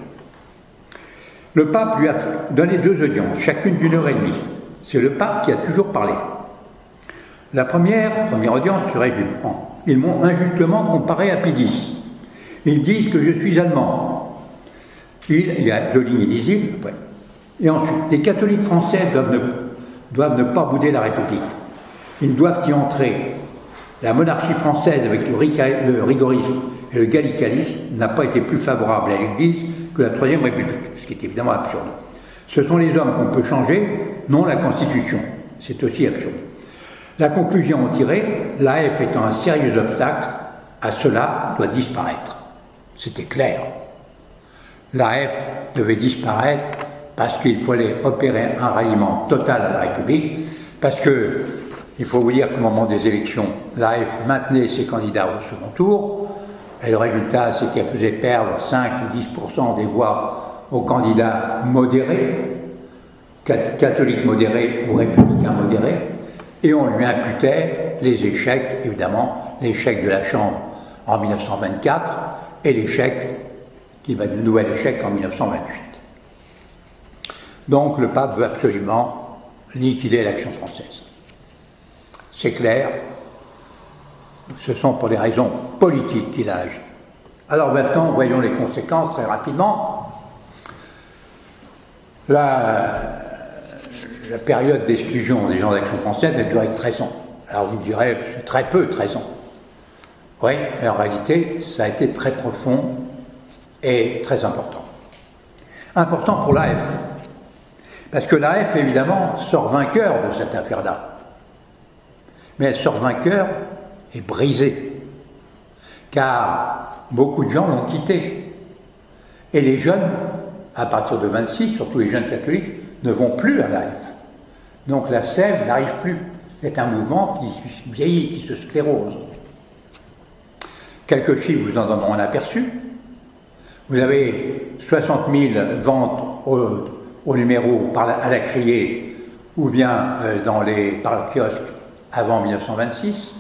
Le pape lui a donné deux audiences, chacune d'une heure et demie. C'est le pape qui a toujours parlé. La première, première audience se résume Ils m'ont injustement comparé à Pidis. Ils disent que je suis allemand. Il, y a deux lignes illisibles. Et ensuite, les catholiques français doivent ne, doivent ne pas bouder la République. Ils doivent y entrer la monarchie française, avec le, rigorisme et le gallicalisme, n'a pas été plus favorable à l'Église que la Troisième République, ce qui est évidemment absurde. Ce sont les hommes qu'on peut changer, non la Constitution. C'est aussi absurde. La conclusion tirée, l'AF étant un sérieux obstacle, à cela doit disparaître. C'était clair. L'AF devait disparaître parce qu'il fallait opérer un ralliement total à la République, parce que il faut vous dire qu'au moment des élections, l'AF maintenait ses candidats au second tour, et le résultat, c'est qu'elle faisait perdre 5 ou 10% des voix aux candidats modérés, catholiques modérés ou républicains modérés, et on lui imputait les échecs, évidemment, l'échec de la Chambre en 1924 et l'échec, qui va de nouvel échec en 1928. Donc le pape veut absolument liquider l'action française. C'est clair, ce sont pour des raisons politiques qu'il a agi. Alors maintenant, voyons les conséquences très rapidement. La, période d'exclusion des gens d'Action française a duré 13 ans. Alors vous me direz, c'est très peu, 13 ans. Oui, mais en réalité, ça a été très profond et très important. Important pour l'AF. Parce que l'AF, évidemment, sort vainqueur de cette affaire-là mais elle sort vainqueur et brisée, car beaucoup de gens l'ont quittée. Et les jeunes, à partir de 26, surtout les jeunes catholiques, ne vont plus à l'AF. Donc la sève n'arrive plus. C'est un mouvement qui vieillit, qui se sclérose. Quelques chiffres vous en donneront un aperçu. Vous avez 60 000 ventes au, numéro à la criée ou bien euh, dans les, par le kiosque avant 1926,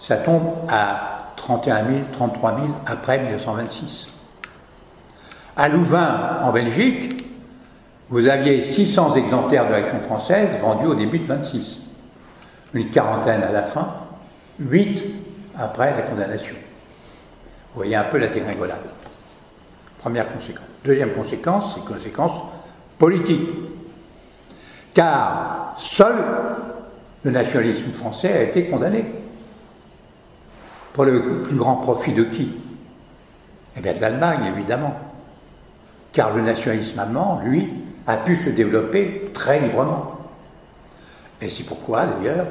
ça tombe à 31 000, 33 000 après 1926. À Louvain, en Belgique, vous aviez 600 exemplaires de l'Action française vendus au début de 26. Une quarantaine à la fin, 8 après la condamnation. Vous voyez un peu la dégringolade. Première conséquence. Deuxième conséquence, c'est conséquence politique. Car seul le nationalisme français a été condamné. Pour le plus grand profit de qui? Eh bien de l'Allemagne, évidemment. Car le nationalisme allemand, lui, a pu se développer très librement. Et c'est pourquoi, d'ailleurs,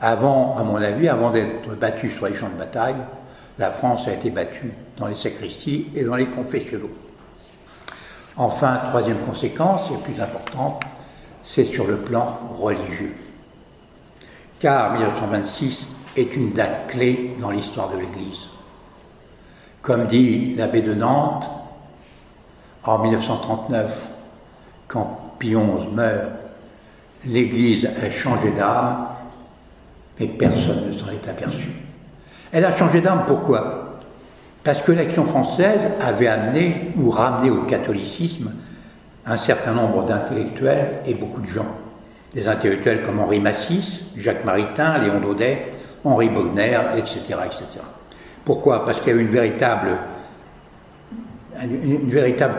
avant, à mon avis, avant d'être battu sur les champs de bataille, la France a été battue dans les sacristies et dans les confessionnaux. Enfin, troisième conséquence, et plus importante, c'est sur le plan religieux car 1926 est une date clé dans l'histoire de l'Église. Comme dit l'abbé de Nantes, en 1939, quand Pie meurt, l'Église a changé d'âme, mais personne ne s'en est aperçu. Elle a changé d'âme pourquoi? Parce que l'action française avait amené ou ramené au catholicisme un certain nombre d'intellectuels et beaucoup de gens des intellectuels comme Henri Massis, Jacques Maritain, Léon Daudet, Henri Bogner, etc. etc. Pourquoi? Parce qu'il y avait une véritable,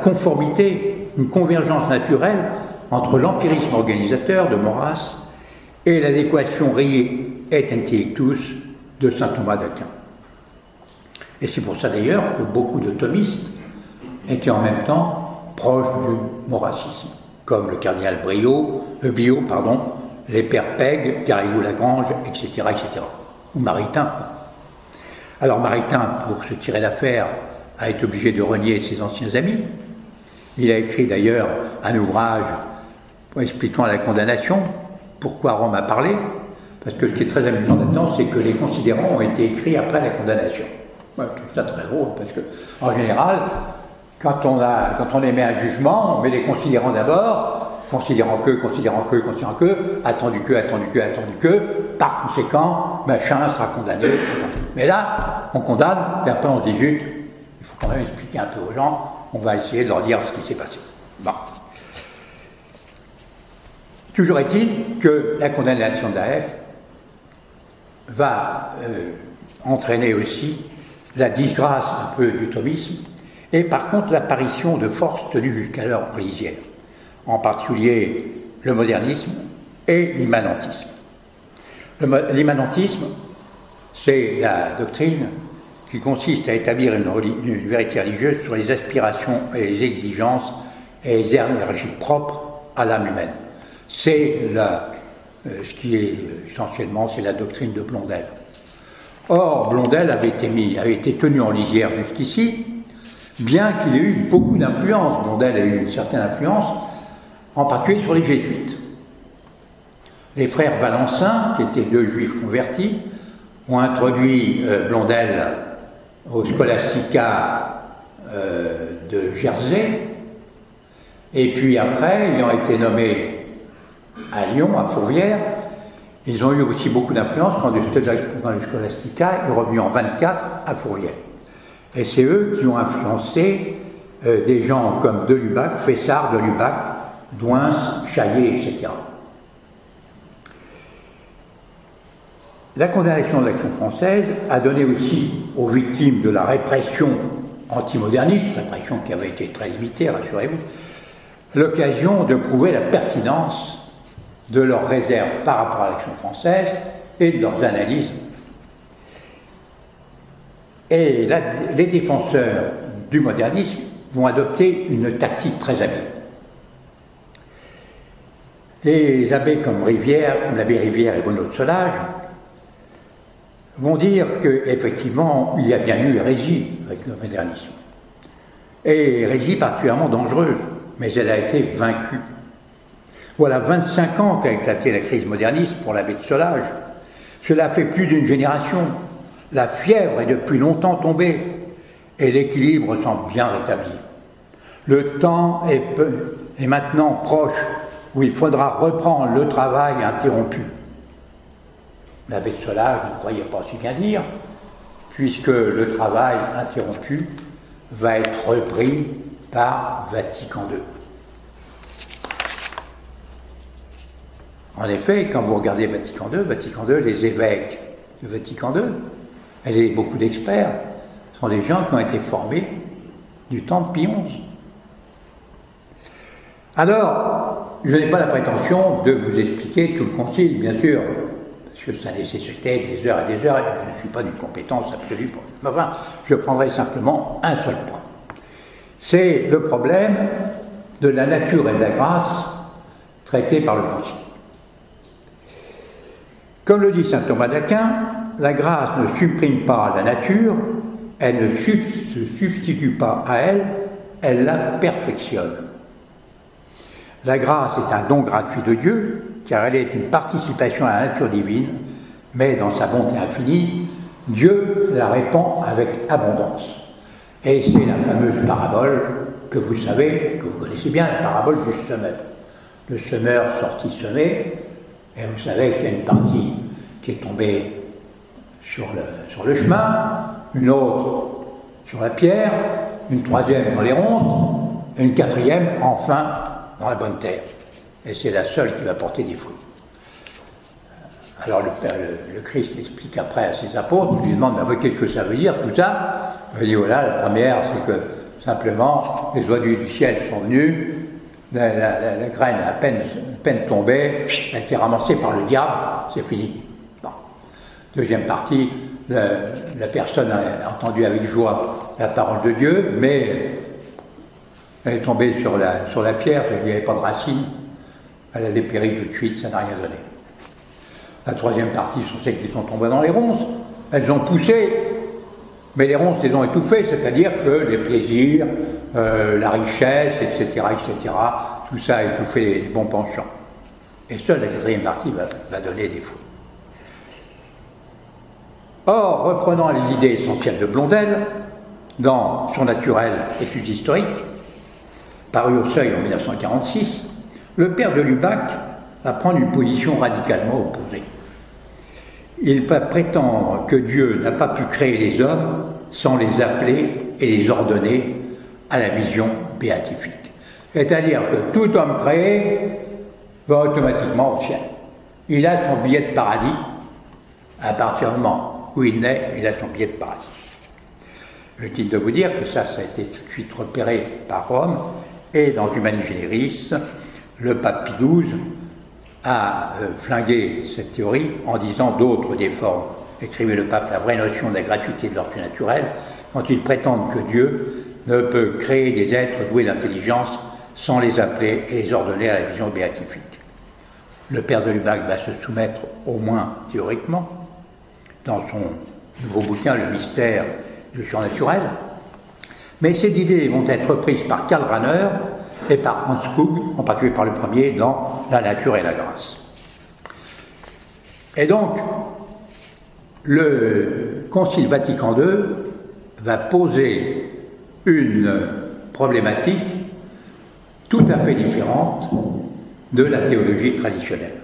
conformité, une convergence naturelle entre l'empirisme organisateur de Maurras et l'adéquation rei et intellectus de saint Thomas d'Aquin. Et c'est pour ça d'ailleurs que beaucoup de thomistes étaient en même temps proches du maurassisme comme le cardinal Brio, euh, Bio, pardon, les pères Peg, Garrigou-Lagrange, etc., etc. Ou Maritain. Alors Maritain, pour se tirer d'affaire, a été obligé de renier ses anciens amis. Il a écrit d'ailleurs un ouvrage expliquant la condamnation, pourquoi Rome a parlé, parce que ce qui est très amusant là-dedans, c'est que les considérants ont été écrits après la condamnation. Trouve ça très drôle, parce que, en général, quand on, émet un jugement, on met les considérants d'abord, considérant que, considérant que, considérant que, attendu que, attendu que, attendu que, par conséquent, machin sera condamné. Mais là, on condamne, et après on se dit, il faut quand même expliquer un peu aux gens, on va essayer de leur dire ce qui s'est passé. Bon. Toujours est-il que la condamnation d'AF va euh, entraîner aussi la disgrâce un peu du thomisme et par contre l'apparition de forces tenues jusqu'alors en lisière, en particulier le modernisme et l'immanentisme. L'immanentisme, c'est la doctrine qui consiste à établir une, vérité religieuse sur les aspirations et les exigences et les énergies propres à l'âme humaine. C'est euh, ce qui est essentiellement, c'est la doctrine de Blondel. Or, Blondel avait été tenu en lisière jusqu'ici, bien qu'il ait eu beaucoup d'influence. Blondel a eu une certaine influence, en particulier sur les jésuites. Les frères Valencin, qui étaient deux juifs convertis, ont introduit euh, Blondel au Scholastica euh, de Jersey, et puis après, ayant été nommés à Lyon, à Fourvière. Ils ont eu aussi beaucoup d'influence quand le, Scholastica est revenu en 24 à Fourvière. Et c'est eux qui ont influencé euh, des gens comme Delubac, Fessard, Delubac, Douins, Chaillet, etc. La condamnation de l'action française a donné aussi aux victimes de la répression antimoderniste, répression qui avait été très limitée, rassurez-vous, l'occasion de prouver la pertinence de leurs réserves par rapport à l'action française et de leurs analyses. Et les défenseurs du modernisme vont adopter une tactique très habile. Les abbés comme Rivière, l'abbé Rivière et Bonneau de Solage vont dire qu'effectivement, il y a bien eu hérésie avec le modernisme. Et hérésie particulièrement dangereuse, mais elle a été vaincue voilà 25 ans qu'a éclaté la crise moderniste pour l'abbé de Solage. Cela fait plus d'une génération. La fièvre est depuis longtemps tombée et l'équilibre semble bien rétabli. Le temps est, maintenant proche où il faudra reprendre le travail interrompu. L'abbé Solage ne croyait pas si bien dire, puisque le travail interrompu va être repris par Vatican II. En effet, quand vous regardez Vatican II, Vatican II, les évêques de Vatican II, et beaucoup d'experts, sont des gens qui ont été formés du temps de Pie. Alors, je n'ai pas la prétention de vous expliquer tout le concile, bien sûr, parce que ça nécessitait des heures et des heures, et je ne suis pas d'une compétence absolue pour. Je prendrai simplement un seul point. C'est le problème de la nature et de la grâce traité par le concile. Comme le dit saint Thomas d'Aquin, la grâce ne supprime pas la nature, elle ne se substitue pas à elle, elle la perfectionne. La grâce est un don gratuit de Dieu, car elle est une participation à la nature divine, mais dans sa bonté infinie, Dieu la répand avec abondance. Et c'est la fameuse parabole que vous savez, que vous connaissez bien, la parabole du semeur. Le semeur sorti semer, et vous savez qu'il y a une partie qui est tombée sur le, chemin, une autre sur la pierre, une troisième dans les ronces, une quatrième, enfin, dans la bonne terre. Et c'est la seule qui va porter des fruits. Alors le, le, Christ explique après à ses apôtres, il lui demande qu'est-ce que ça veut dire tout ça? Il dit voilà, la première c'est que simplement les oiseaux du ciel sont venus, la, graine à peine, peine tombée, a été ramassée par le diable, c'est fini. Deuxième partie, la, personne a entendu avec joie la parole de Dieu, mais elle est tombée sur la, sur la pierre, il n'y avait pas de racine, elle a dépéri tout de suite, ça n'a rien donné. La troisième partie sont celles qui sont tombées dans les ronces. Elles ont poussé, mais les ronces les ont étouffées, c'est-à-dire que les plaisirs, euh, la richesse, etc., etc., tout ça a étouffé les bons penchants. Et seule la quatrième partie va, va donner des fruits. Or, reprenant les idées essentielles de Blondel, dans Son naturel études historiques, paru au seuil en 1946, le père de Lubac va prendre une position radicalement opposée. Il va prétendre que Dieu n'a pas pu créer les hommes sans les appeler et les ordonner à la vision béatifique. C'est-à-dire que tout homme créé va automatiquement au ciel. Il a son billet de paradis à partir du moment où il naît, il a son billet de paradis. Titre de vous dire que ça, ça a été tout de suite repéré par Rome, et dans Humani Generis, le pape Pie XII a euh, flingué cette théorie en disant d'autres déformes. Écrivait le pape la vraie notion de la gratuité de l'ordre naturel quand il prétend que Dieu ne peut créer des êtres doués d'intelligence sans les appeler et les ordonner à la vision béatifique. Le père de Lubac va se soumettre, au moins théoriquement, dans son nouveau bouquin Le mystère du surnaturel, mais ces idées vont être reprises par Karl Rahner et par Hans Kug, en particulier par le premier, dans La nature et la grâce. Et donc, le Concile Vatican II va poser une problématique tout à fait différente de la théologie traditionnelle.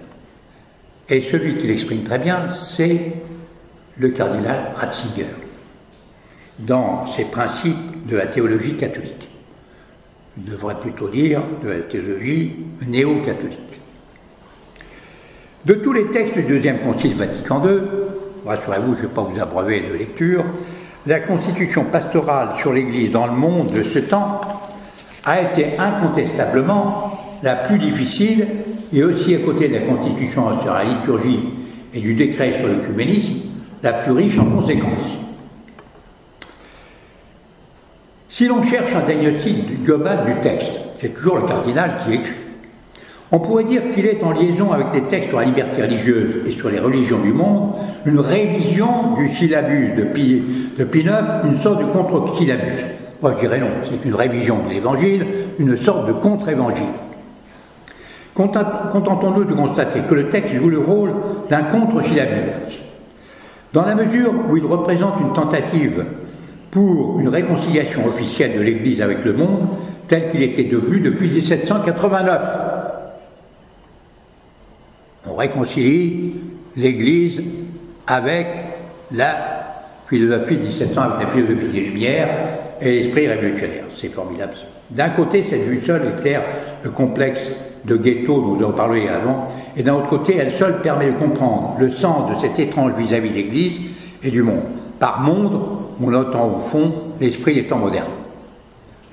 Et celui qui l'exprime très bien, c'est le cardinal Ratzinger, dans ses principes de la théologie catholique. Je devrais plutôt dire de la théologie néo-catholique. De tous les textes du Deuxième Concile Vatican II, rassurez-vous, je ne vais pas vous abreuver de lecture, la constitution pastorale sur l'Église dans le monde de ce temps a été incontestablement la plus difficile et aussi à côté de la constitution sur la liturgie et du décret sur l'œcuménisme, la plus riche en conséquences. Si l'on cherche un diagnostic global du texte, c'est toujours le cardinal qui écrit, on pourrait dire qu'il est en liaison avec des textes sur la liberté religieuse et sur les religions du monde, une révision du syllabus de IX, une sorte de contre-syllabus. Moi je dirais non, c'est une révision de l'évangile, une sorte de contre-évangile. Contentons-nous de constater que le texte joue le rôle d'un contre-syllabus. Dans la mesure où il représente une tentative pour une réconciliation officielle de l'Église avec le monde tel qu'il était devenu depuis 1789. On réconcilie l'Église avec la philosophie de 17 ans, avec la philosophie des Lumières et l'esprit révolutionnaire. C'est formidable. D'un côté, cette vue seule éclaire le complexe de ghetto dont nous avons parlé avant, et d'un autre côté, elle seule permet de comprendre le sens de cet étrange vis-à-vis de l'Église et du monde. Par monde, on entend au fond l'esprit des temps modernes.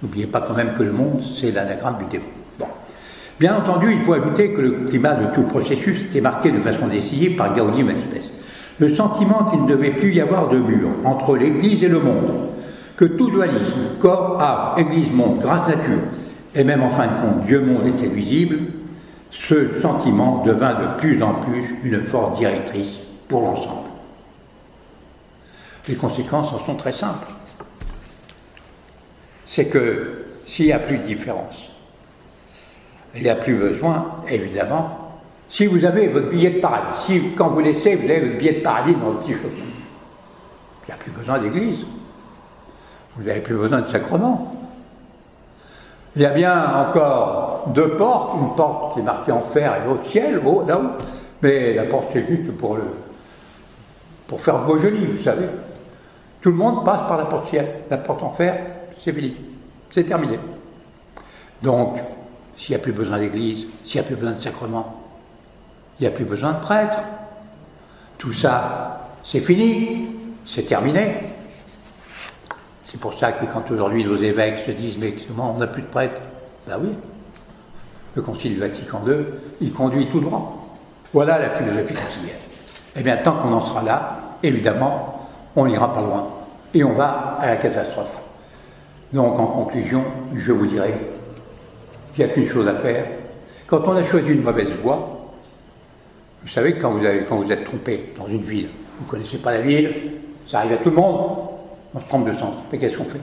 N'oubliez pas quand même que le monde, c'est l'anagramme du démon. Bien entendu, il faut ajouter que le climat de tout processus était marqué de façon décisive par Gaudium Espèce. Le sentiment qu'il ne devait plus y avoir de mur entre l'Église et le monde, que tout dualisme, corps, âme, Église, monde, grâce, nature, et même en fin de compte, Dieu, monde était visible, ce sentiment devint de plus en plus une force directrice pour l'ensemble. Les conséquences en sont très simples. C'est que s'il n'y a plus de différence, il n'y a plus besoin, évidemment, si vous avez votre billet de paradis, si quand vous laissez, vous avez votre billet de paradis dans vos petits chaussons, il n'y a plus besoin d'église, vous n'avez plus besoin de sacrement. Il y a bien encore deux portes, une porte qui est marquée en fer et l'autre ciel, haut, là-haut, mais la porte c'est juste pour pour faire beau joli, vous savez. Tout le monde passe par la porte ciel. La porte en fer, c'est fini. C'est terminé. Donc, s'il n'y a plus besoin d'église, s'il n'y a plus besoin de sacrement, il n'y a plus besoin de prêtre. Tout ça, c'est fini, c'est terminé. C'est pour ça que quand aujourd'hui nos évêques se disent mais comment on n'a plus de prêtre Ben oui, le Concile Vatican II, il conduit tout droit. Voilà la philosophie conciliaire. Eh bien, tant qu'on en sera là, évidemment, on n'ira pas loin. Et on va à la catastrophe. Donc en conclusion, je vous dirais qu'il n'y a qu'une chose à faire. Quand on a choisi une mauvaise voie, Vous savez que quand vous, quand vous êtes trompé dans une ville, vous ne connaissez pas la ville, ça arrive à tout le monde, on se trompe de sens. Mais qu'est-ce qu'on fait?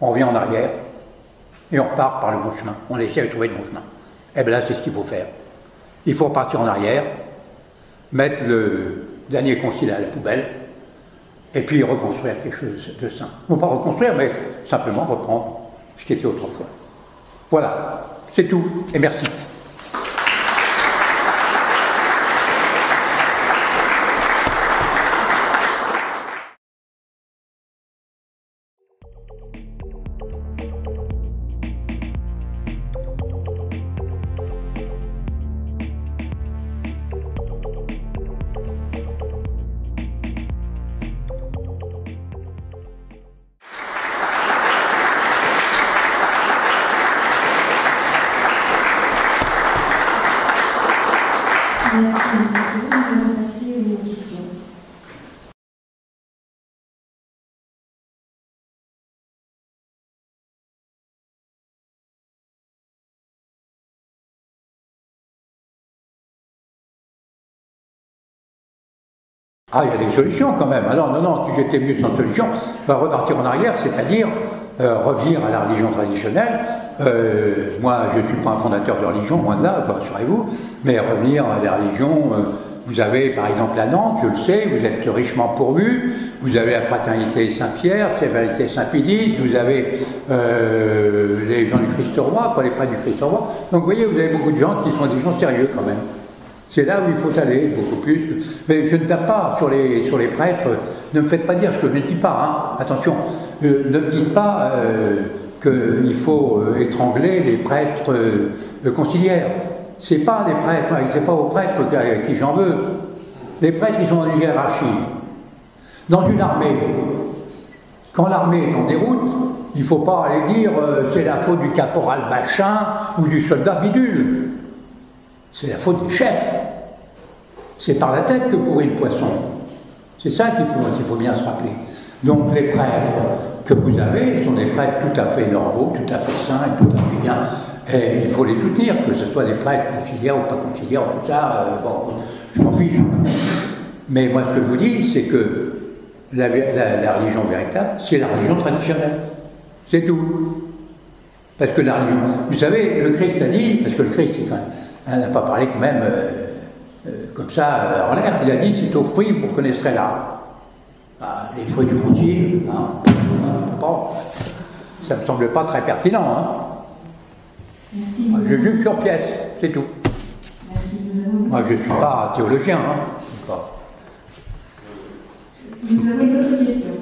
On revient en arrière et on repart par le bon chemin. On essaie de trouver le bon chemin. Et bien là, c'est ce qu'il faut faire. Il faut repartir en arrière, mettre le dernier concile à la poubelle, et puis reconstruire quelque chose de sain. Non pas reconstruire, mais simplement reprendre ce qui était autrefois. Voilà, c'est tout, et merci. Ah, il y a des solutions quand même. Alors, non, non, si j'étais mieux sans solution, va repartir en arrière, c'est-à-dire euh, revenir à la religion traditionnelle. Euh, moi, je ne suis pas un fondateur de religion, moins de là, rassurez-vous, mais revenir à la religion. Euh, vous avez par exemple à Nantes, je le sais, vous êtes richement pourvu, vous avez la fraternité Saint-Pierre, la fraternité Saint-Pédis, vous avez les gens du Christ-Roi, pas les prêtres du Christ-Roi. Donc vous voyez, vous avez beaucoup de gens qui sont des gens sérieux quand même. C'est là où il faut aller, beaucoup plus. Mais je ne tape pas sur les, sur les prêtres, ne me faites pas dire ce que je ne dis pas, hein. attention, euh, ne me dites pas euh, qu'il faut euh, étrangler les prêtres conciliaires. C'est pas les prêtres, hein, c'est pas aux prêtres qui j'en veux. Les prêtres, ils sont dans une hiérarchie. Dans une armée, quand l'armée est en déroute, il ne faut pas aller dire c'est la faute du caporal machin ou du soldat bidule. C'est la faute des chefs. C'est par la tête que pourrit le poisson. C'est ça qu'il faut, faut bien se rappeler. Donc les prêtres que vous avez sont des prêtres tout à fait normaux, tout à fait sains tout à fait bien. Et il faut les soutenir, que ce soit des prêtres conciliaires ou pas conciliaires, tout ça, euh, bon, je m'en fiche. Mais moi, ce que je vous dis, c'est que la, religion véritable, c'est la religion traditionnelle. C'est tout. Parce que la religion. Vous savez, le Christ a dit, parce que le Christ, c'est quand même elle n'a pas parlé quand même euh, comme ça euh, en l'air. Il a dit c'est aux fruits vous connaîtrez là. Ah, les fruits du concile, hein, ça ne me semble pas très pertinent. Hein. Merci, je juge sur pièce, c'est tout. Merci, Moi, je ne suis pas théologien. Hein. Vous avez d'autres questions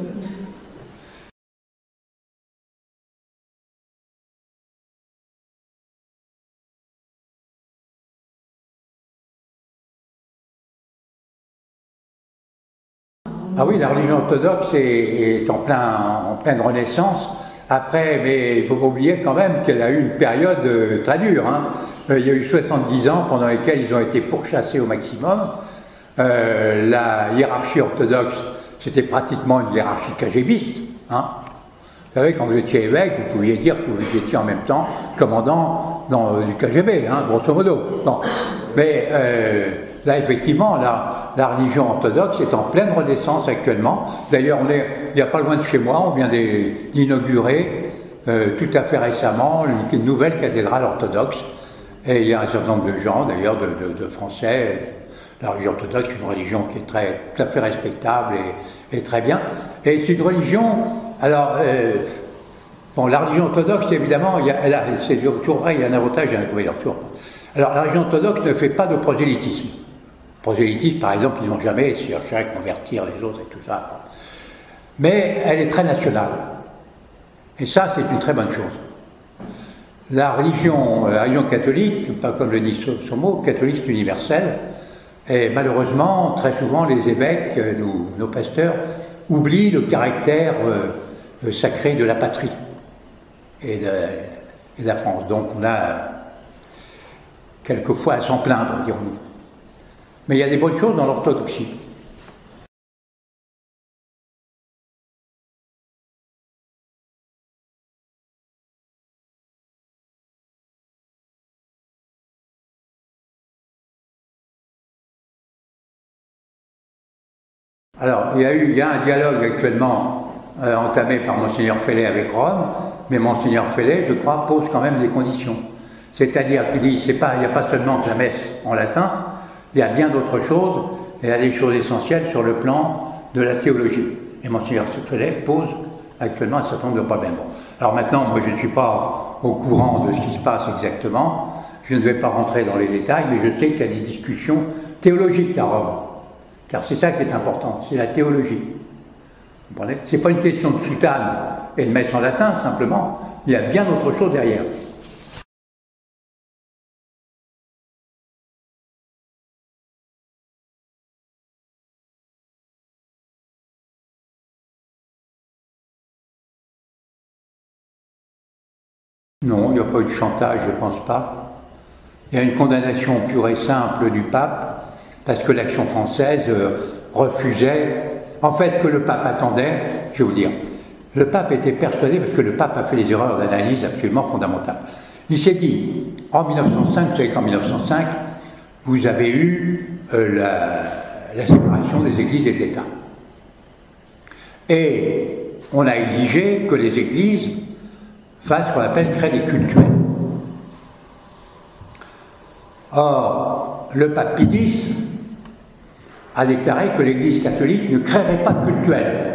Ah oui, la religion orthodoxe est, en, plein, en pleine renaissance. Après, mais il ne faut pas oublier quand même qu'elle a eu une période euh, très dure. Hein. Euh, il y a eu 70 ans pendant lesquels ils ont été pourchassés au maximum. Euh, la hiérarchie orthodoxe, c'était pratiquement une hiérarchie KGBiste. Hein. Vous savez, quand vous étiez évêque, vous pouviez dire que vous étiez en même temps commandant dans, du KGB, hein, grosso modo. Mais Là, effectivement, la, religion orthodoxe est en pleine renaissance actuellement. D'ailleurs, il n'y a pas loin de chez moi, on vient d'inaugurer euh, tout à fait récemment une, nouvelle cathédrale orthodoxe. Et il y a un certain nombre de gens, d'ailleurs, de, Français. La religion orthodoxe est une religion qui est très, tout à fait respectable et, très bien. Et c'est une religion, alors, euh, bon, la religion orthodoxe, évidemment, y a, c'est toujours vrai, il y a un avantage et un inconvénient. Alors, la religion orthodoxe ne fait pas de prosélytisme prosélytisme, par exemple, ils n'ont jamais cherché à convertir les autres et tout ça. Mais elle est très nationale. Et ça, c'est une très bonne chose. La religion, la religion catholique, pas comme le dit son mot, catholique c'est universel. Et malheureusement, très souvent, les évêques, nous, nos pasteurs, oublient le caractère euh, sacré de la patrie et de la France. Donc on a quelquefois à s'en plaindre, dirons-nous. Mais il y a des bonnes choses dans l'orthodoxie. Alors, il y a un dialogue actuellement euh, entamé par Monseigneur Fellet avec Rome, mais Monseigneur Fellet, je crois, pose quand même des conditions. C'est-à-dire qu'il dit, il n'y a pas seulement que la messe en latin, il y a bien d'autres choses, il y a des choses essentielles sur le plan de la théologie. Et Monseigneur Fellet pose actuellement un certain nombre de problèmes. Alors maintenant, moi je ne suis pas au courant de ce qui se passe exactement, je ne vais pas rentrer dans les détails, mais je sais qu'il y a des discussions théologiques à Rome. Car c'est ça qui est important, c'est la théologie. Ce n'est pas une question de soutane et de messe en latin, simplement, il y a bien autre chose derrière. Non, il n'y a pas eu de chantage, je ne pense pas. Il y a une condamnation pure et simple du pape, parce que l'action française euh, refusait. En fait, que le pape attendait, je vais vous dire, le pape était persuadé, parce que le pape a fait des erreurs d'analyse absolument fondamentales. Il s'est dit, en 1905, vous savez qu'en 1905, vous avez eu euh, la séparation des églises et de l'État. Et on a exigé que les églises fassent ce qu'on appelle crédit cultuel. Or, le pape Pie X a déclaré que l'Église catholique ne créerait pas de cultuel.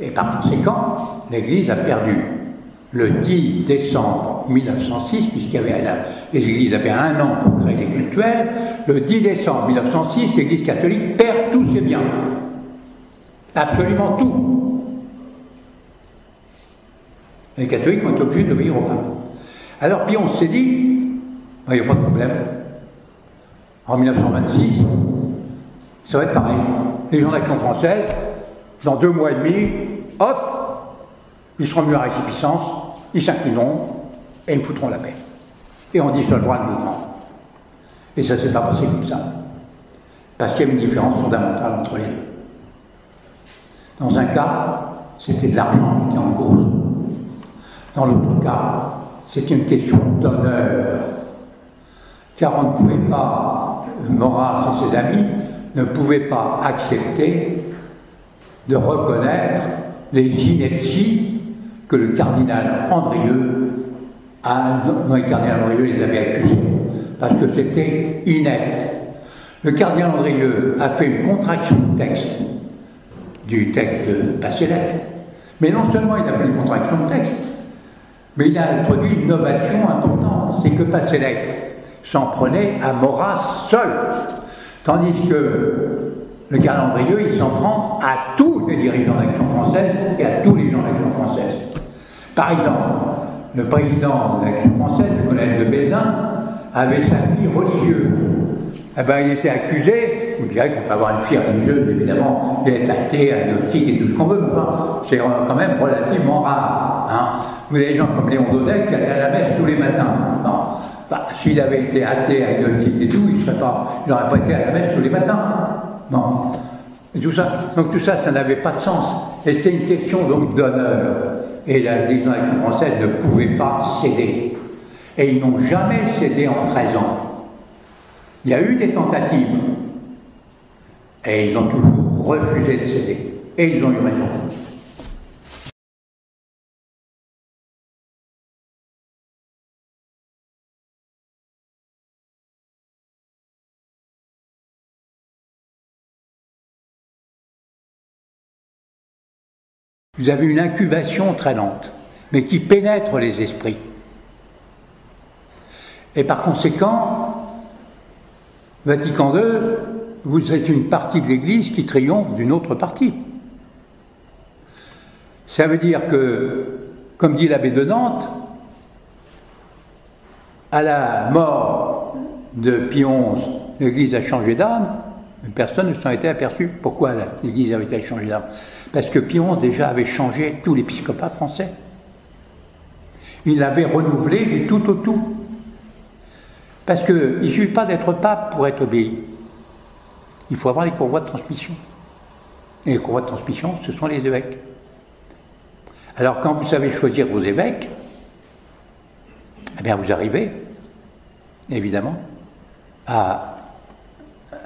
Et par conséquent, l'Église a perdu le 10 décembre 1906, puisqu'il avait les églises avaient un an pour créer des cultuels, le 10 décembre 1906, l'Église catholique perd tous ses biens. Absolument tout. Les catholiques ont été obligés d'obéir au pape. Alors puis on s'est dit, il n'y a pas de problème. En 1926, ça va être pareil. Les gens d'Action française, dans deux mois et demi, hop, ils seront mis à récipicence, ils s'inclineront et ils me foutront la paix. Et on dissolvera le mouvement. Et ça ne s'est pas passé comme ça. Parce qu'il y a une différence fondamentale entre les deux. Dans un cas, c'était de l'argent qui était en cause. Dans l'autre cas, c'est une question d'honneur. Car on ne pouvait pas, Maurras et ses amis, ne pouvaient pas accepter de reconnaître les inepties que le cardinal Andrieux, a, non, le cardinal Andrieux les avait accusés, parce que c'était inepte. Le cardinal Andrieux a fait une contraction de texte du texte de mais non seulement il a fait une contraction de texte, mais il a introduit une innovation importante, c'est que Passelec s'en prenait à Maurras seul, tandis que le calendrier, il s'en prend à tous les dirigeants d'Action française et à tous les gens d'Action française. Par exemple, le président de l'Action française, le colonel de Bézin, avait sa fille religieuse. Eh ben, il était accusé, vous direz qu'on peut avoir une fille religieuse, évidemment, d'être athée, agnostique et tout ce qu'on veut, mais enfin, c'est quand même relativement rare. Hein. Vous avez des gens comme Léon Daudet qui allaient à la messe tous les matins. Bah, S'il avait été athée, agnostique et tout, il n'aurait pas été à la messe tous les matins. Non. Et tout ça, donc tout ça, ça n'avait pas de sens. Et c'est une question d'honneur. Et la Légion d'Action française ne pouvait pas céder. Et ils n'ont jamais cédé en 13 ans. Il y a eu des tentatives. Et ils ont toujours refusé de céder. Et ils ont eu raison. Vous avez une incubation très lente, mais qui pénètre les esprits. Et par conséquent, Vatican II, vous êtes une partie de l'Église qui triomphe d'une autre partie. Ça veut dire que, comme dit l'abbé de Nantes, à la mort de Pie XI, l'Église a changé d'âme, personne ne s'en était aperçu. Pourquoi l'Église avait-elle changé d'âme? Parce que Pion déjà avait changé tout l'épiscopat français. Il l'avait renouvelé du tout au tout. Parce qu'il ne suffit pas d'être pape pour être obéi. Il faut avoir les courroies de transmission. Et les courroies de transmission, ce sont les évêques. Alors quand vous savez choisir vos évêques, eh bien vous arrivez, évidemment, à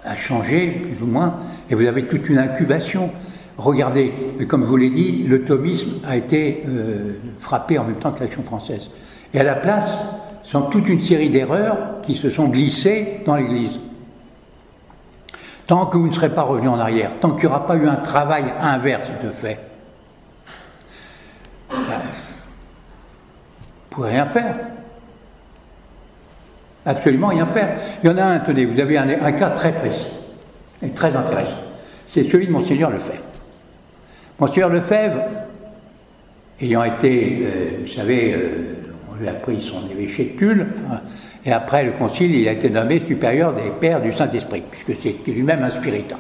a changé, plus ou moins, et vous avez toute une incubation. Regardez, comme je vous l'ai dit, le thomisme a été euh, frappé en même temps que l'action française. Et à la place, sont toute une série d'erreurs qui se sont glissées dans l'Église. Tant que vous ne serez pas revenu en arrière, tant qu'il n'y aura pas eu un travail inverse de fait, ben, vous ne pourrez rien faire. Absolument rien faire. Il y en a un, tenez, vous avez un, cas très précis et très intéressant. C'est celui de Monseigneur Lefebvre. Monseigneur Lefebvre, ayant été, euh, vous savez, euh, on lui a pris son évêché de Tulle, et après le concile, il a été nommé supérieur des pères du Saint-Esprit, puisque c'était lui-même un spiritain.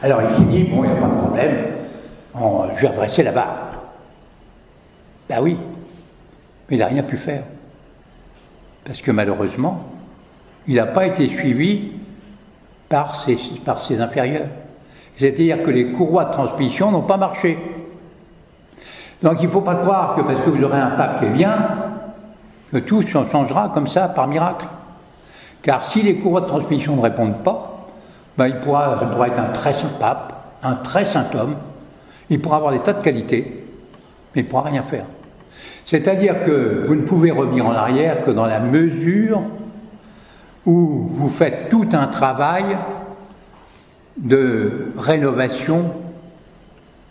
Alors il s'est dit, bon, il n'y a pas de problème, je vais redresser la barre. Ben oui, mais il n'a rien pu faire. Parce que malheureusement, il n'a pas été suivi par ses, par ses inférieurs. C'est-à-dire que les courroies de transmission n'ont pas marché. Donc il ne faut pas croire que parce que vous aurez un pape qui est bien, que tout changera comme ça par miracle. Car si les courroies de transmission ne répondent pas, ben il pourra, ça pourra être un très saint pape, un très saint homme, il pourra avoir des tas de qualités, mais il ne pourra rien faire. C'est-à-dire que vous ne pouvez revenir en arrière que dans la mesure où vous faites tout un travail de rénovation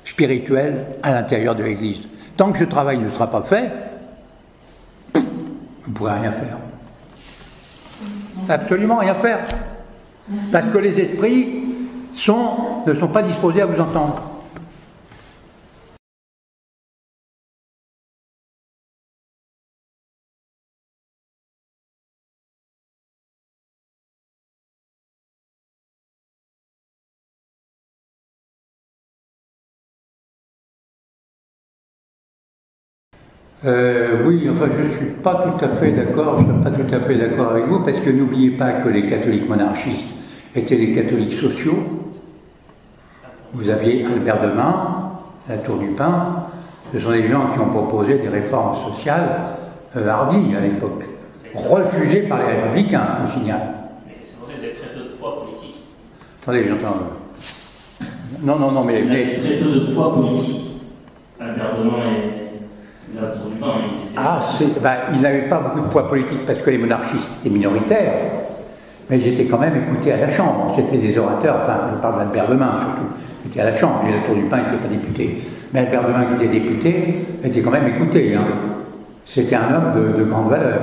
spirituelle à l'intérieur de l'Église. Tant que ce travail ne sera pas fait, ne pourrez rien faire. Absolument rien faire. Parce que les esprits ne sont pas disposés à vous entendre. Euh, oui, enfin, je ne suis pas tout à fait d'accord, je ne suis pas tout à fait d'accord avec vous, parce que n'oubliez pas que les catholiques monarchistes étaient des catholiques sociaux. Vous aviez Albert Demain, la Tour du Pin, ce sont des gens qui ont proposé des réformes sociales euh, hardies à l'époque, refusées par les républicains, je signale. Mais c'est pour ça que vous avez très peu de poids politique. Attendez, j'entends. Non, non, non, mais. Vous avez très peu de poids politique. Albert Demain et. Ah, ben, ils n'avaient pas beaucoup de poids politique parce que les monarchistes étaient minoritaires, mais ils étaient quand même écoutés à la Chambre. C'était des orateurs, enfin, je parle d'Albert Demain surtout, qui était à la Chambre. Les Tour du Pain n'était pas député. Mais Albert Demain, qui était député, était quand même écouté. Hein. C'était un homme de, grande valeur.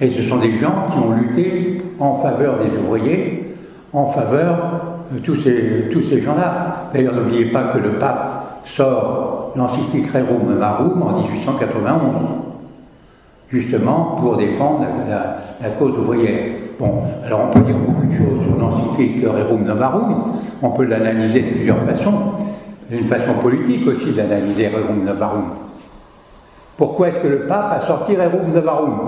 Et ce sont des gens qui ont lutté en faveur des ouvriers, en faveur de tous ces gens-là. D'ailleurs, n'oubliez pas que le pape sort l'encyclique Rerum Novarum en 1891, justement pour défendre la, cause ouvrière. Bon, alors on peut dire beaucoup de choses sur l'encyclique Rerum Novarum, on peut l'analyser de plusieurs façons, une façon politique aussi d'analyser Rerum Novarum. Pourquoi est-ce que le pape a sorti Rerum Novarum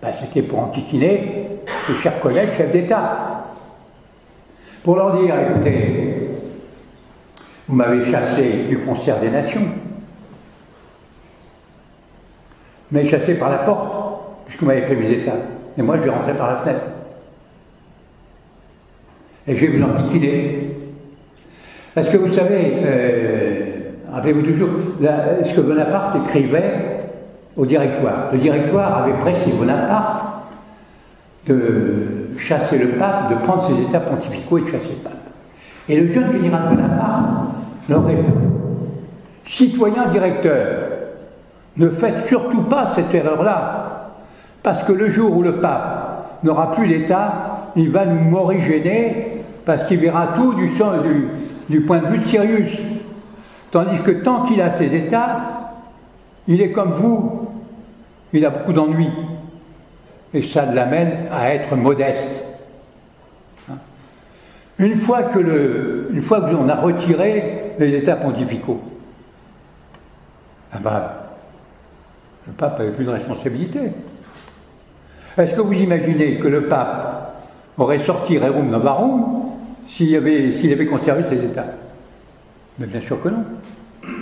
ben, C'était pour enquiquiner ses chers collègues chefs d'État. Pour leur dire, écoutez, vous m'avez chassé du concert des nations. Vous m'avez chassé par la porte, puisque vous m'avez pris mes états. Et moi, je vais rentrer par la fenêtre. Et je vais vous enquiquiner. Parce que vous savez, euh, rappelez-vous toujours, ce que Bonaparte écrivait au directoire. Le directoire avait pressé Bonaparte de chasser le pape, de prendre ses états pontificaux et de chasser le pape. Et le jeune général Bonaparte leur répond Citoyen directeur, ne faites surtout pas cette erreur-là, parce que le jour où le pape n'aura plus l'État, il va nous morigéner, parce qu'il verra tout du, point de vue de Sirius. Tandis que tant qu'il a ses États, il est comme vous, il a beaucoup d'ennuis. Et ça l'amène à être modeste. Une fois que le, une fois que l'on a retiré les États pontificaux, ah ben, le pape n'avait plus de responsabilité. Est-ce que vous imaginez que le pape aurait sorti Rerum Novarum s'il avait, avait conservé ses États? Mais bien sûr que non.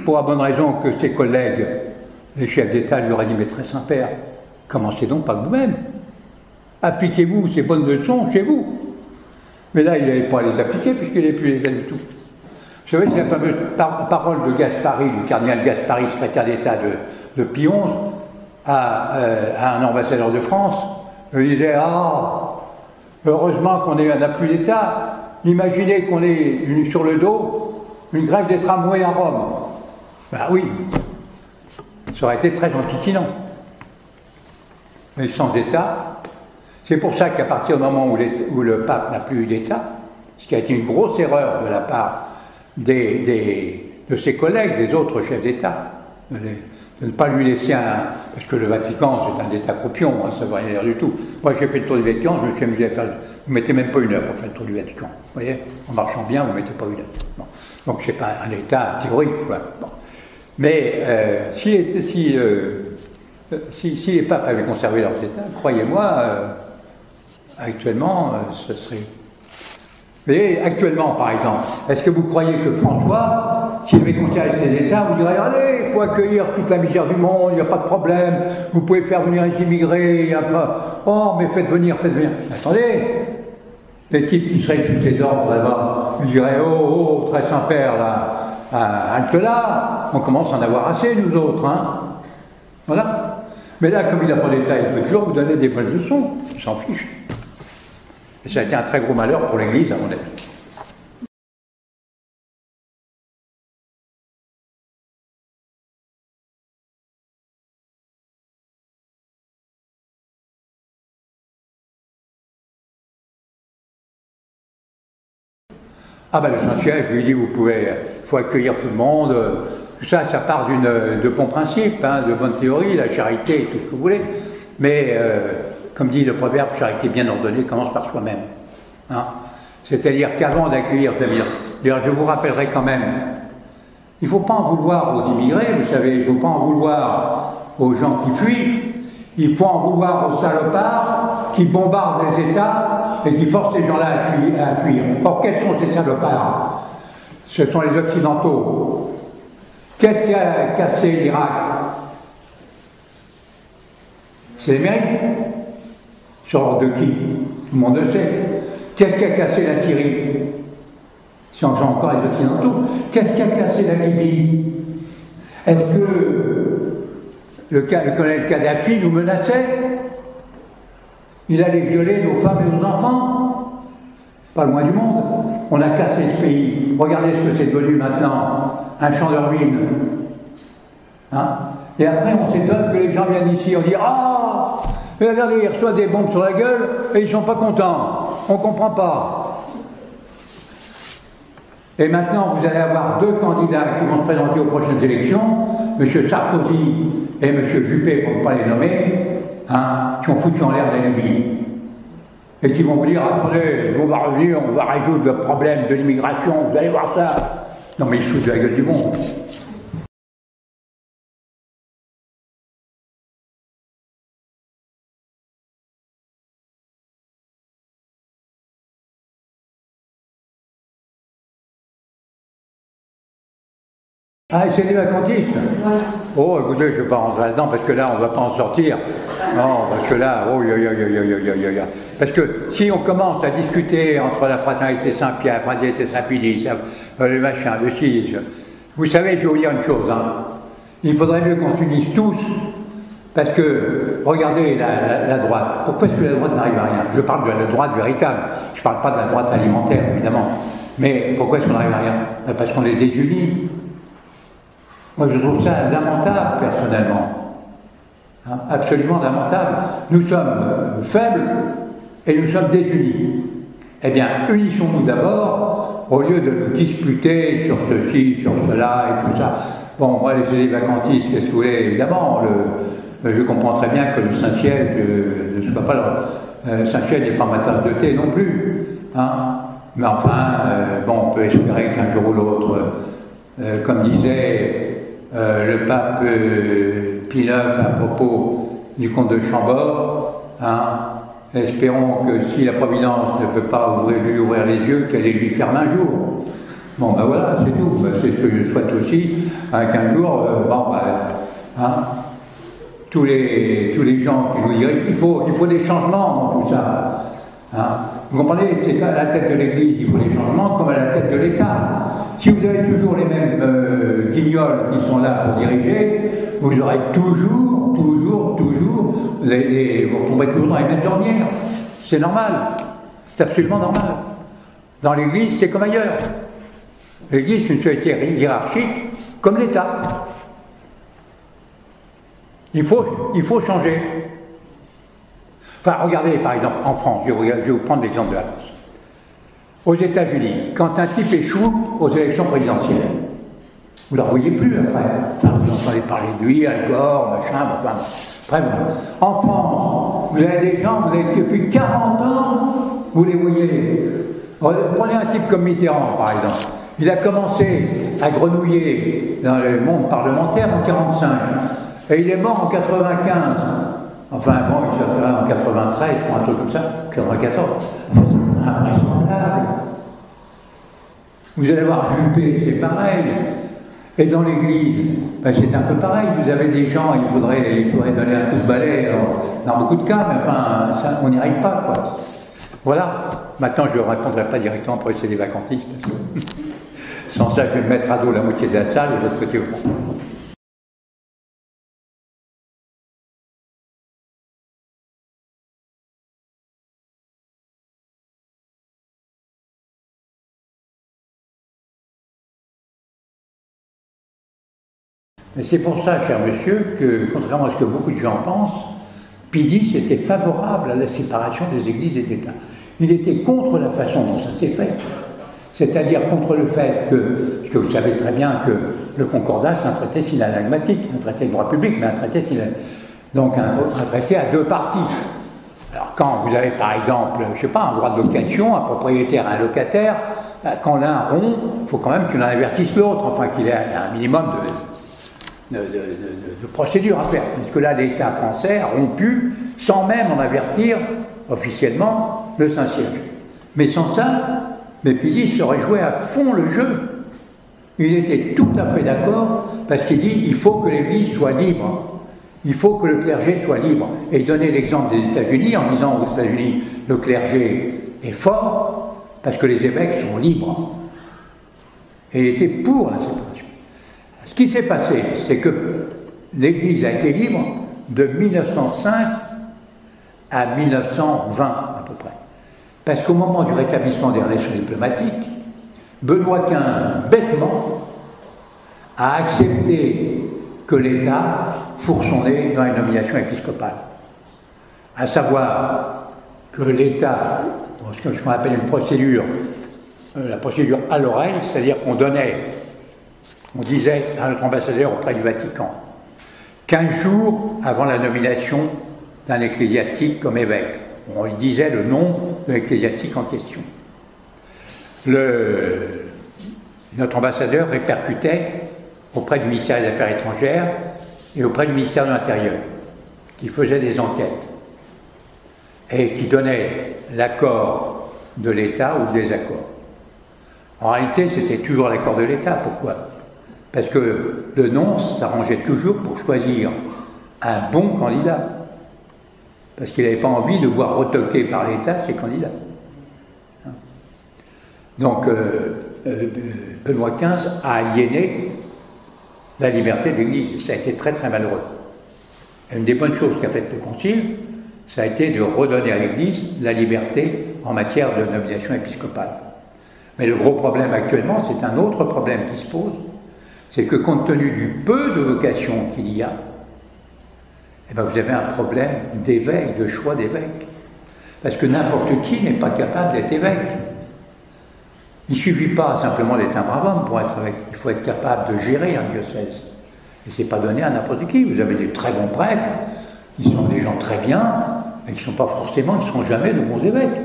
Pour la bonne raison que ses collègues, les chefs d'État, lui auraient dit Mais très Saint-Père, commencez donc par vous-même. Appliquez-vous ces bonnes leçons chez vous. Mais là, il n'avait pas à les appliquer puisqu'il n'est plus les du tout. Vous savez, c'est la fameuse parole de Gaspari, du cardinal Gaspari, secrétaire d'État de, de euh, à, un ambassadeur de France. Il disait Ah, heureusement qu'on n'a plus d'État. Imaginez qu'on ait sur le dos une grève des tramways à Rome. Ben oui, ça aurait été très antiquinant. Mais sans État, c'est pour ça qu'à partir du moment où, le pape n'a plus eu d'État, ce qui a été une grosse erreur de la part de ses collègues, des autres chefs d'État, de, ne pas lui laisser un. Parce que le Vatican, c'est un État croupion, hein, ça ne veut rien dire du tout. Moi, j'ai fait le tour du Vatican, je me suis amusé à faire. Vous ne mettez même pas une heure pour faire le tour du Vatican. Vous voyez En marchant bien, vous ne mettez pas une heure. Donc, ce n'est pas un État théorique. Mais euh, si, si, euh, si, si, les papes avaient conservé leurs États, croyez-moi, euh, actuellement, ce serait voyez, actuellement, par exemple, est-ce que vous croyez que François, s'il avait conservé ses États, vous direz Allez, il faut accueillir toute la misère du monde, il n'y a pas de problème, vous pouvez faire venir les immigrés, il n'y a pas. Oh, mais faites venir, faites venir. Attendez Les types qui seraient sous ses ordres là-bas, ils diraient Oh, oh, très Saint-Père, là, halte là, on commence à en avoir assez, nous autres, hein. Voilà. Mais là, comme il n'a pas d'État, il peut toujours vous donner des bonnes leçons, il s'en fiche. Ça a été un très gros malheur pour l'Église, à mon avis. Ah ben le Saint-Siège lui dit vous pouvez, il faut accueillir tout le monde. Tout ça, ça part de bons principes, hein, de bonnes théories, la charité, tout ce que vous voulez. Mais euh, comme dit le proverbe, charité bien ordonnée commence par soi-même. Hein. C'est-à-dire qu'avant d'accueillir d'ailleurs, je vous rappellerai quand même, il ne faut pas en vouloir aux immigrés, vous savez, il ne faut pas en vouloir aux gens qui fuient, il faut en vouloir aux salopards qui bombardent les États et qui forcent ces gens-là à fuir, à fuir. Or, quels sont ces salopards? Ce sont les Occidentaux. Qu'est-ce qui a cassé l'Irak? C'est les Sur de qui? Tout le monde le sait. Qu'est-ce qui a cassé la Syrie? Si on joue encore les Occidentaux. Qu'est-ce qui a cassé la Libye? Est-ce que le, le colonel Kadhafi nous menaçait? Il allait violer nos femmes et nos enfants? Pas loin du monde. On a cassé ce pays. Regardez ce que c'est devenu maintenant. Un champ de ruines. Hein? Et après, on s'étonne que les gens viennent ici, on dit Ah mais regardez, ils reçoivent des bombes sur la gueule et ils ne sont pas contents. On ne comprend pas. Et maintenant, vous allez avoir deux candidats qui vont se présenter aux prochaines élections, M. Sarkozy et M. Juppé, pour ne pas les nommer, hein, qui ont foutu en l'air la Libye. Et qui vont vous dire, attendez, on va revenir, on va résoudre le problème de l'immigration, vous allez voir ça. Non mais ils se foutent de la gueule du monde. Ah, c'est des vacantistes Oh, écoutez, je ne vais pas rentrer là-dedans parce que là, on ne va pas en sortir. Non, parce que là, oh, yo, yo, yo, Parce que si on commence à discuter entre la fraternité Saint-Pierre, la fraternité Saint-Pédis, euh, le machin, le ci, vous savez, je vais vous dire une chose. Hein. Il faudrait mieux qu'on s'unisse tous parce que, regardez la, la droite. Pourquoi est-ce que la droite n'arrive à rien? Je parle de la droite véritable. Je ne parle pas de la droite alimentaire, évidemment. Mais pourquoi est-ce qu'on n'arrive à rien? Parce qu'on est désunis. Moi, je trouve ça lamentable, personnellement. Hein, absolument lamentable. Nous sommes euh, faibles et nous sommes désunis. Eh bien, unissons-nous d'abord, au lieu de nous disputer sur ceci, sur cela et tout ça. Bon, moi, les vacantistes, qu'est-ce que vous voulez? Évidemment, le, je comprends très bien que le Saint-Siège ne soit pas. Euh, Saint-Siège n'est pas ma tasse de thé non plus. Hein Mais enfin, euh, bon, on peut espérer qu'un jour ou l'autre, comme disait euh, le pape euh, Pie IX à propos du comte de Chambord. Hein, espérons que si la Providence ne peut pas ouvrir, lui ouvrir les yeux, qu'elle lui ferme un jour. Bon, ben voilà, c'est tout. Ben, c'est ce que je souhaite aussi, hein, qu'un jour, euh, bon, ben, hein, tous les, tous les gens qui nous dirigent, il faut, il faut des changements dans tout ça. Hein? vous comprenez C'est à la tête de l'Église, il faut des changements comme à la tête de l'État. Si vous avez toujours les mêmes euh, guignols qui sont là pour diriger, vous aurez toujours, toujours, toujours, les, vous retomberez toujours dans les mêmes ornières. C'est normal. C'est absolument normal. Dans l'Église, c'est comme ailleurs. L'Église, c'est une société hiérarchique, comme l'État. Il faut, il faut changer. Enfin, regardez par exemple en France, je vais vous prendre l'exemple de la France. Aux États-Unis, quand un type échoue aux élections présidentielles, vous ne la voyez plus après. Enfin, vous entendez parler de lui, Al Gore, machin, enfin, bref. En France, vous avez des gens, vous avez depuis 40 ans, vous les voyez. Prenez un type comme Mitterrand, par exemple. Il a commencé à grenouiller dans le monde parlementaire en 1945. Et il est mort en 95. Enfin, bon, il s'est en 93, je crois, un truc comme ça, 94. Enfin, invraisemblable. Vous allez voir Juppé, c'est pareil. Et dans l'Église, ben, c'est un peu pareil. Vous avez des gens, il faudrait, il faudrait donner un coup de balai dans beaucoup de cas, mais enfin, on n'y arrive pas, quoi. Voilà. Maintenant, je ne répondrai pas directement pour essayer des vacantistes, parce que [LAUGHS] sans ça, je vais mettre à dos la moitié de la salle et l'autre côté au fond. Et c'est pour ça, cher monsieur, que, contrairement à ce que beaucoup de gens pensent, Pidis était favorable à la séparation des églises et d'État. Il était contre la façon dont ça s'est fait. C'est-à-dire contre le fait que, parce que vous savez très bien que le Concordat, c'est un traité synalagmatique, un traité de droit public, mais un traité. Donc un, traité à deux parties. Alors quand vous avez par exemple, je ne sais pas, un droit de location, un propriétaire et un locataire, quand l'un rompt, il faut quand même qu'il en avertisse l'autre, enfin qu'il ait un minimum de, de, procédure à faire. Parce que là, l'État français a rompu sans même en avertir officiellement le Saint-Siège. Mais sans ça, Mépidis aurait joué à fond le jeu. Il était tout à fait d'accord parce qu'il dit il faut que l'Église soit libre. Il faut que le clergé soit libre. Et donnait l'exemple des États-Unis en disant aux États-Unis le clergé est fort parce que les évêques sont libres. Et il était pour la séparation. Ce qui s'est passé, c'est que l'Église a été libre de 1905 à 1920 à peu près. Parce qu'au moment du rétablissement des relations diplomatiques, Benoît XV, bêtement, a accepté que l'État nez dans une nomination épiscopale. À savoir que l'État, ce qu'on appelle une procédure, euh, la procédure à l'oreille, c'est-à-dire qu'on donnait on disait à notre ambassadeur auprès du Vatican, 15 jours avant la nomination d'un ecclésiastique comme évêque, on lui disait le nom de l'ecclésiastique en question. notre ambassadeur répercutait auprès du ministère des Affaires étrangères et auprès du ministère de l'Intérieur, qui faisait des enquêtes et qui donnait l'accord de l'État ou le désaccord. En réalité, c'était toujours l'accord de l'État. Pourquoi? Parce que le non s'arrangeait toujours pour choisir un bon candidat. Parce qu'il n'avait pas envie de voir retoquer par l'État ses candidats. Donc, euh, euh, Benoît XV a aliéné la liberté de l'Église. Ça a été très très malheureux. une des bonnes choses qu'a fait le Concile, ça a été de redonner à l'Église la liberté en matière de nomination épiscopale. Mais le gros problème actuellement, c'est un autre problème qui se pose, c'est que compte tenu du peu de vocations qu'il y a, eh bien vous avez un problème d'éveil, de choix d'évêque. Parce que n'importe qui n'est pas capable d'être évêque. Il ne suffit pas simplement d'être un brave homme pour être évêque, il faut être capable de gérer un diocèse. Et ce n'est pas donné à n'importe qui. Vous avez des très bons prêtres, ils sont des gens très bien, mais qui ne sont pas forcément, ils ne sont jamais de bons évêques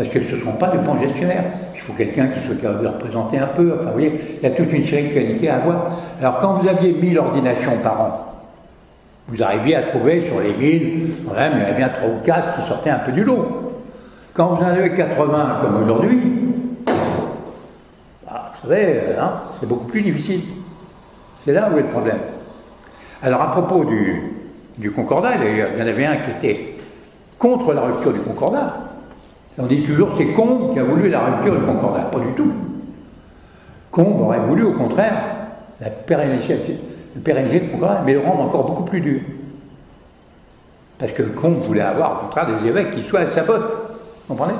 parce que ce ne sont pas de bons gestionnaires. Il faut quelqu'un qui soit capable de représenter un peu. Enfin, vous voyez, il y a toute une série de qualités à avoir. Alors, quand vous aviez 1000 ordinations par an, vous arriviez à trouver sur les 1000, quand même, il y en avait bien 3 ou 4 qui sortaient un peu du lot. Quand vous en avez 80 comme aujourd'hui, bah, vous savez, hein, c'est beaucoup plus difficile. C'est là où est le problème. Alors, à propos du, du concordat. D'ailleurs, il y en avait un qui était contre la rupture du concordat. On dit toujours c'est Combe qui a voulu la rupture du concordat. Pas du tout. Combe aurait voulu, au contraire, la pérenniser, le concordat, mais le rendre encore beaucoup plus dur. Parce que Combe voulait avoir, au contraire, des évêques qui soient à sa botte. Vous comprenez?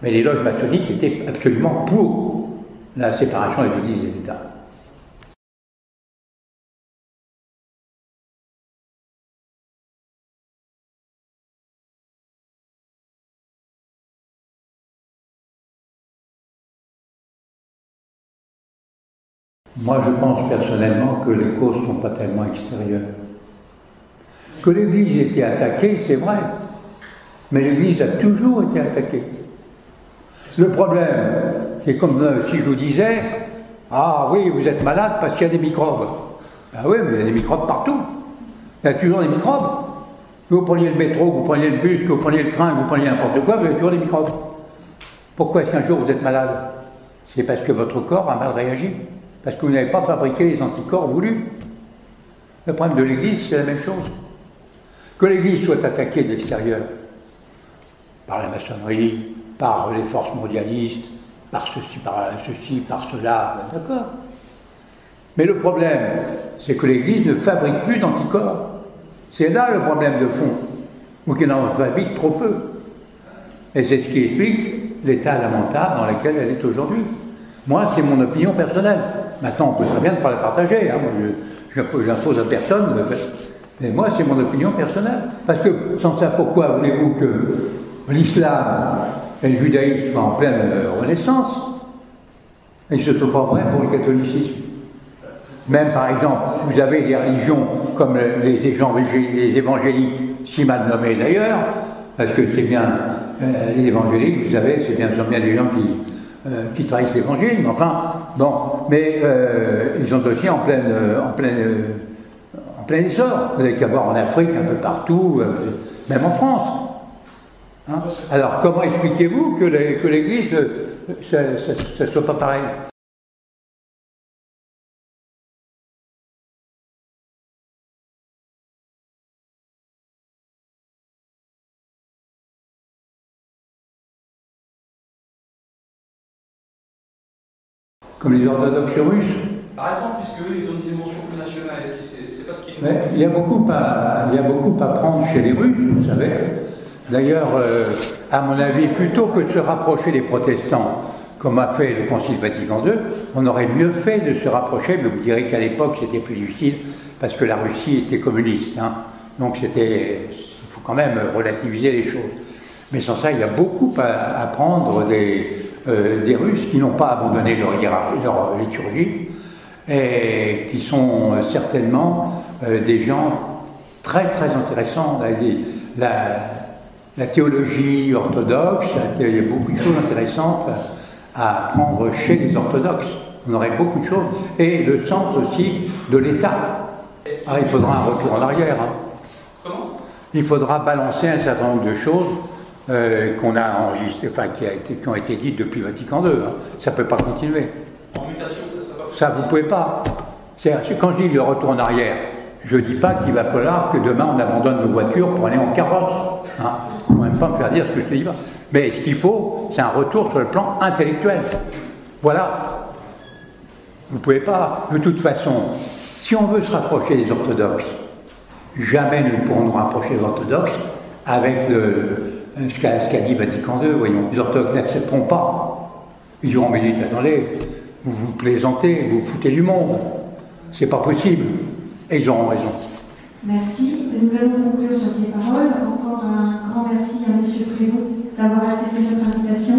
Mais les loges maçonniques étaient absolument pour la séparation des églises et l'État. Moi, je pense personnellement que les causes ne sont pas tellement extérieures. Que l'Église ait été attaquée, c'est vrai, mais l'Église a toujours été attaquée. Le problème, c'est comme euh, si je vous disais, ah oui, vous êtes malade parce qu'il y a des microbes. Ah oui, mais il y a des microbes partout. Il y a toujours des microbes. Que vous preniez le métro, que vous preniez le bus, que vous preniez le train, que vous preniez n'importe quoi, vous avez toujours des microbes. Pourquoi est-ce qu'un jour vous êtes malade? C'est parce que votre corps a mal réagi. Parce que vous n'avez pas fabriqué les anticorps voulus. Le problème de l'Église, c'est la même chose. Que l'Église soit attaquée de l'extérieur, par la maçonnerie, par les forces mondialistes, par ceci, par ceci, par cela, ben d'accord. Mais le problème, c'est que l'Église ne fabrique plus d'anticorps. C'est là le problème de fond, ou qu'elle en fabrique trop peu. Et c'est ce qui explique l'état lamentable dans lequel elle est aujourd'hui. Moi, c'est mon opinion personnelle. Maintenant, on peut très bien ne pas la partager. Hein. je n'impose à personne. Mais moi, c'est mon opinion personnelle. Parce que, sans ça, pourquoi voulez-vous que l'islam et le judaïsme en pleine renaissance? Et ce ne sont pas vrai pour le catholicisme. Même, par exemple, vous avez des religions comme les, évangéliques, si mal nommés d'ailleurs, parce que c'est bien, euh, les évangéliques, vous savez, c'est bien, bien des gens qui, euh, qui trahissent l'évangile, mais enfin, bon, mais euh, ils sont aussi en pleine, euh, en pleine, en plein essor. Vous n'avez qu'à voir en Afrique, un peu partout, même en France. Hein? Alors, comment expliquez-vous que l'Église, ça ne soit pas pareil? Comme les orthodoxes russes. Par exemple, puisque eux, ils ont une dimension plus nationale, c'est pas ce qu'ils il, y a beaucoup à, il y a beaucoup à prendre chez les Russes, vous savez. D'ailleurs, euh, à mon avis, plutôt que de se rapprocher des protestants, comme a fait le Concile Vatican II, on aurait mieux fait de se rapprocher, mais vous direz qu'à l'époque c'était plus difficile, parce que la Russie était communiste. Hein. Donc c'était, il faut quand même relativiser les choses. Mais sans ça, il y a beaucoup à apprendre des, euh, des Russes qui n'ont pas abandonné leur, hiérarchie, leur liturgie et qui sont euh, certainement euh, des gens très très intéressants. La, théologie orthodoxe, il y a beaucoup de choses intéressantes à apprendre chez les orthodoxes. On aurait beaucoup de choses. Et le sens aussi de l'État. Ah, il faudra un retour en arrière. Hein. Il faudra balancer un certain nombre de choses euh, qu'on a enfin qui, a été, qui ont été dites depuis Vatican II. Hein. Ça ne peut pas continuer. En mutation, ça, ça Ça, vous ne pouvez pas. Quand je dis le retour en arrière, je ne dis pas qu'il va falloir que demain on abandonne nos voitures pour aller en carrosse. Hein. Il ne même pas me faire dire ce que je dis. Mais ce qu'il faut, c'est un retour sur le plan intellectuel. Voilà. Vous ne pouvez pas, de toute façon, si on veut se rapprocher des orthodoxes, jamais nous ne pourrons nous rapprocher des orthodoxes avec le, ce qu'a dit Vatican II, voyons, les orthodoxes n'accepteront pas. Ils diront, mais dites, attendez, vous vous plaisantez, vous, vous foutez du monde. C'est pas possible. Et ils auront raison. Merci. Nous allons conclure sur ces paroles. Encore un grand merci à M. Prévost d'avoir accepté notre invitation.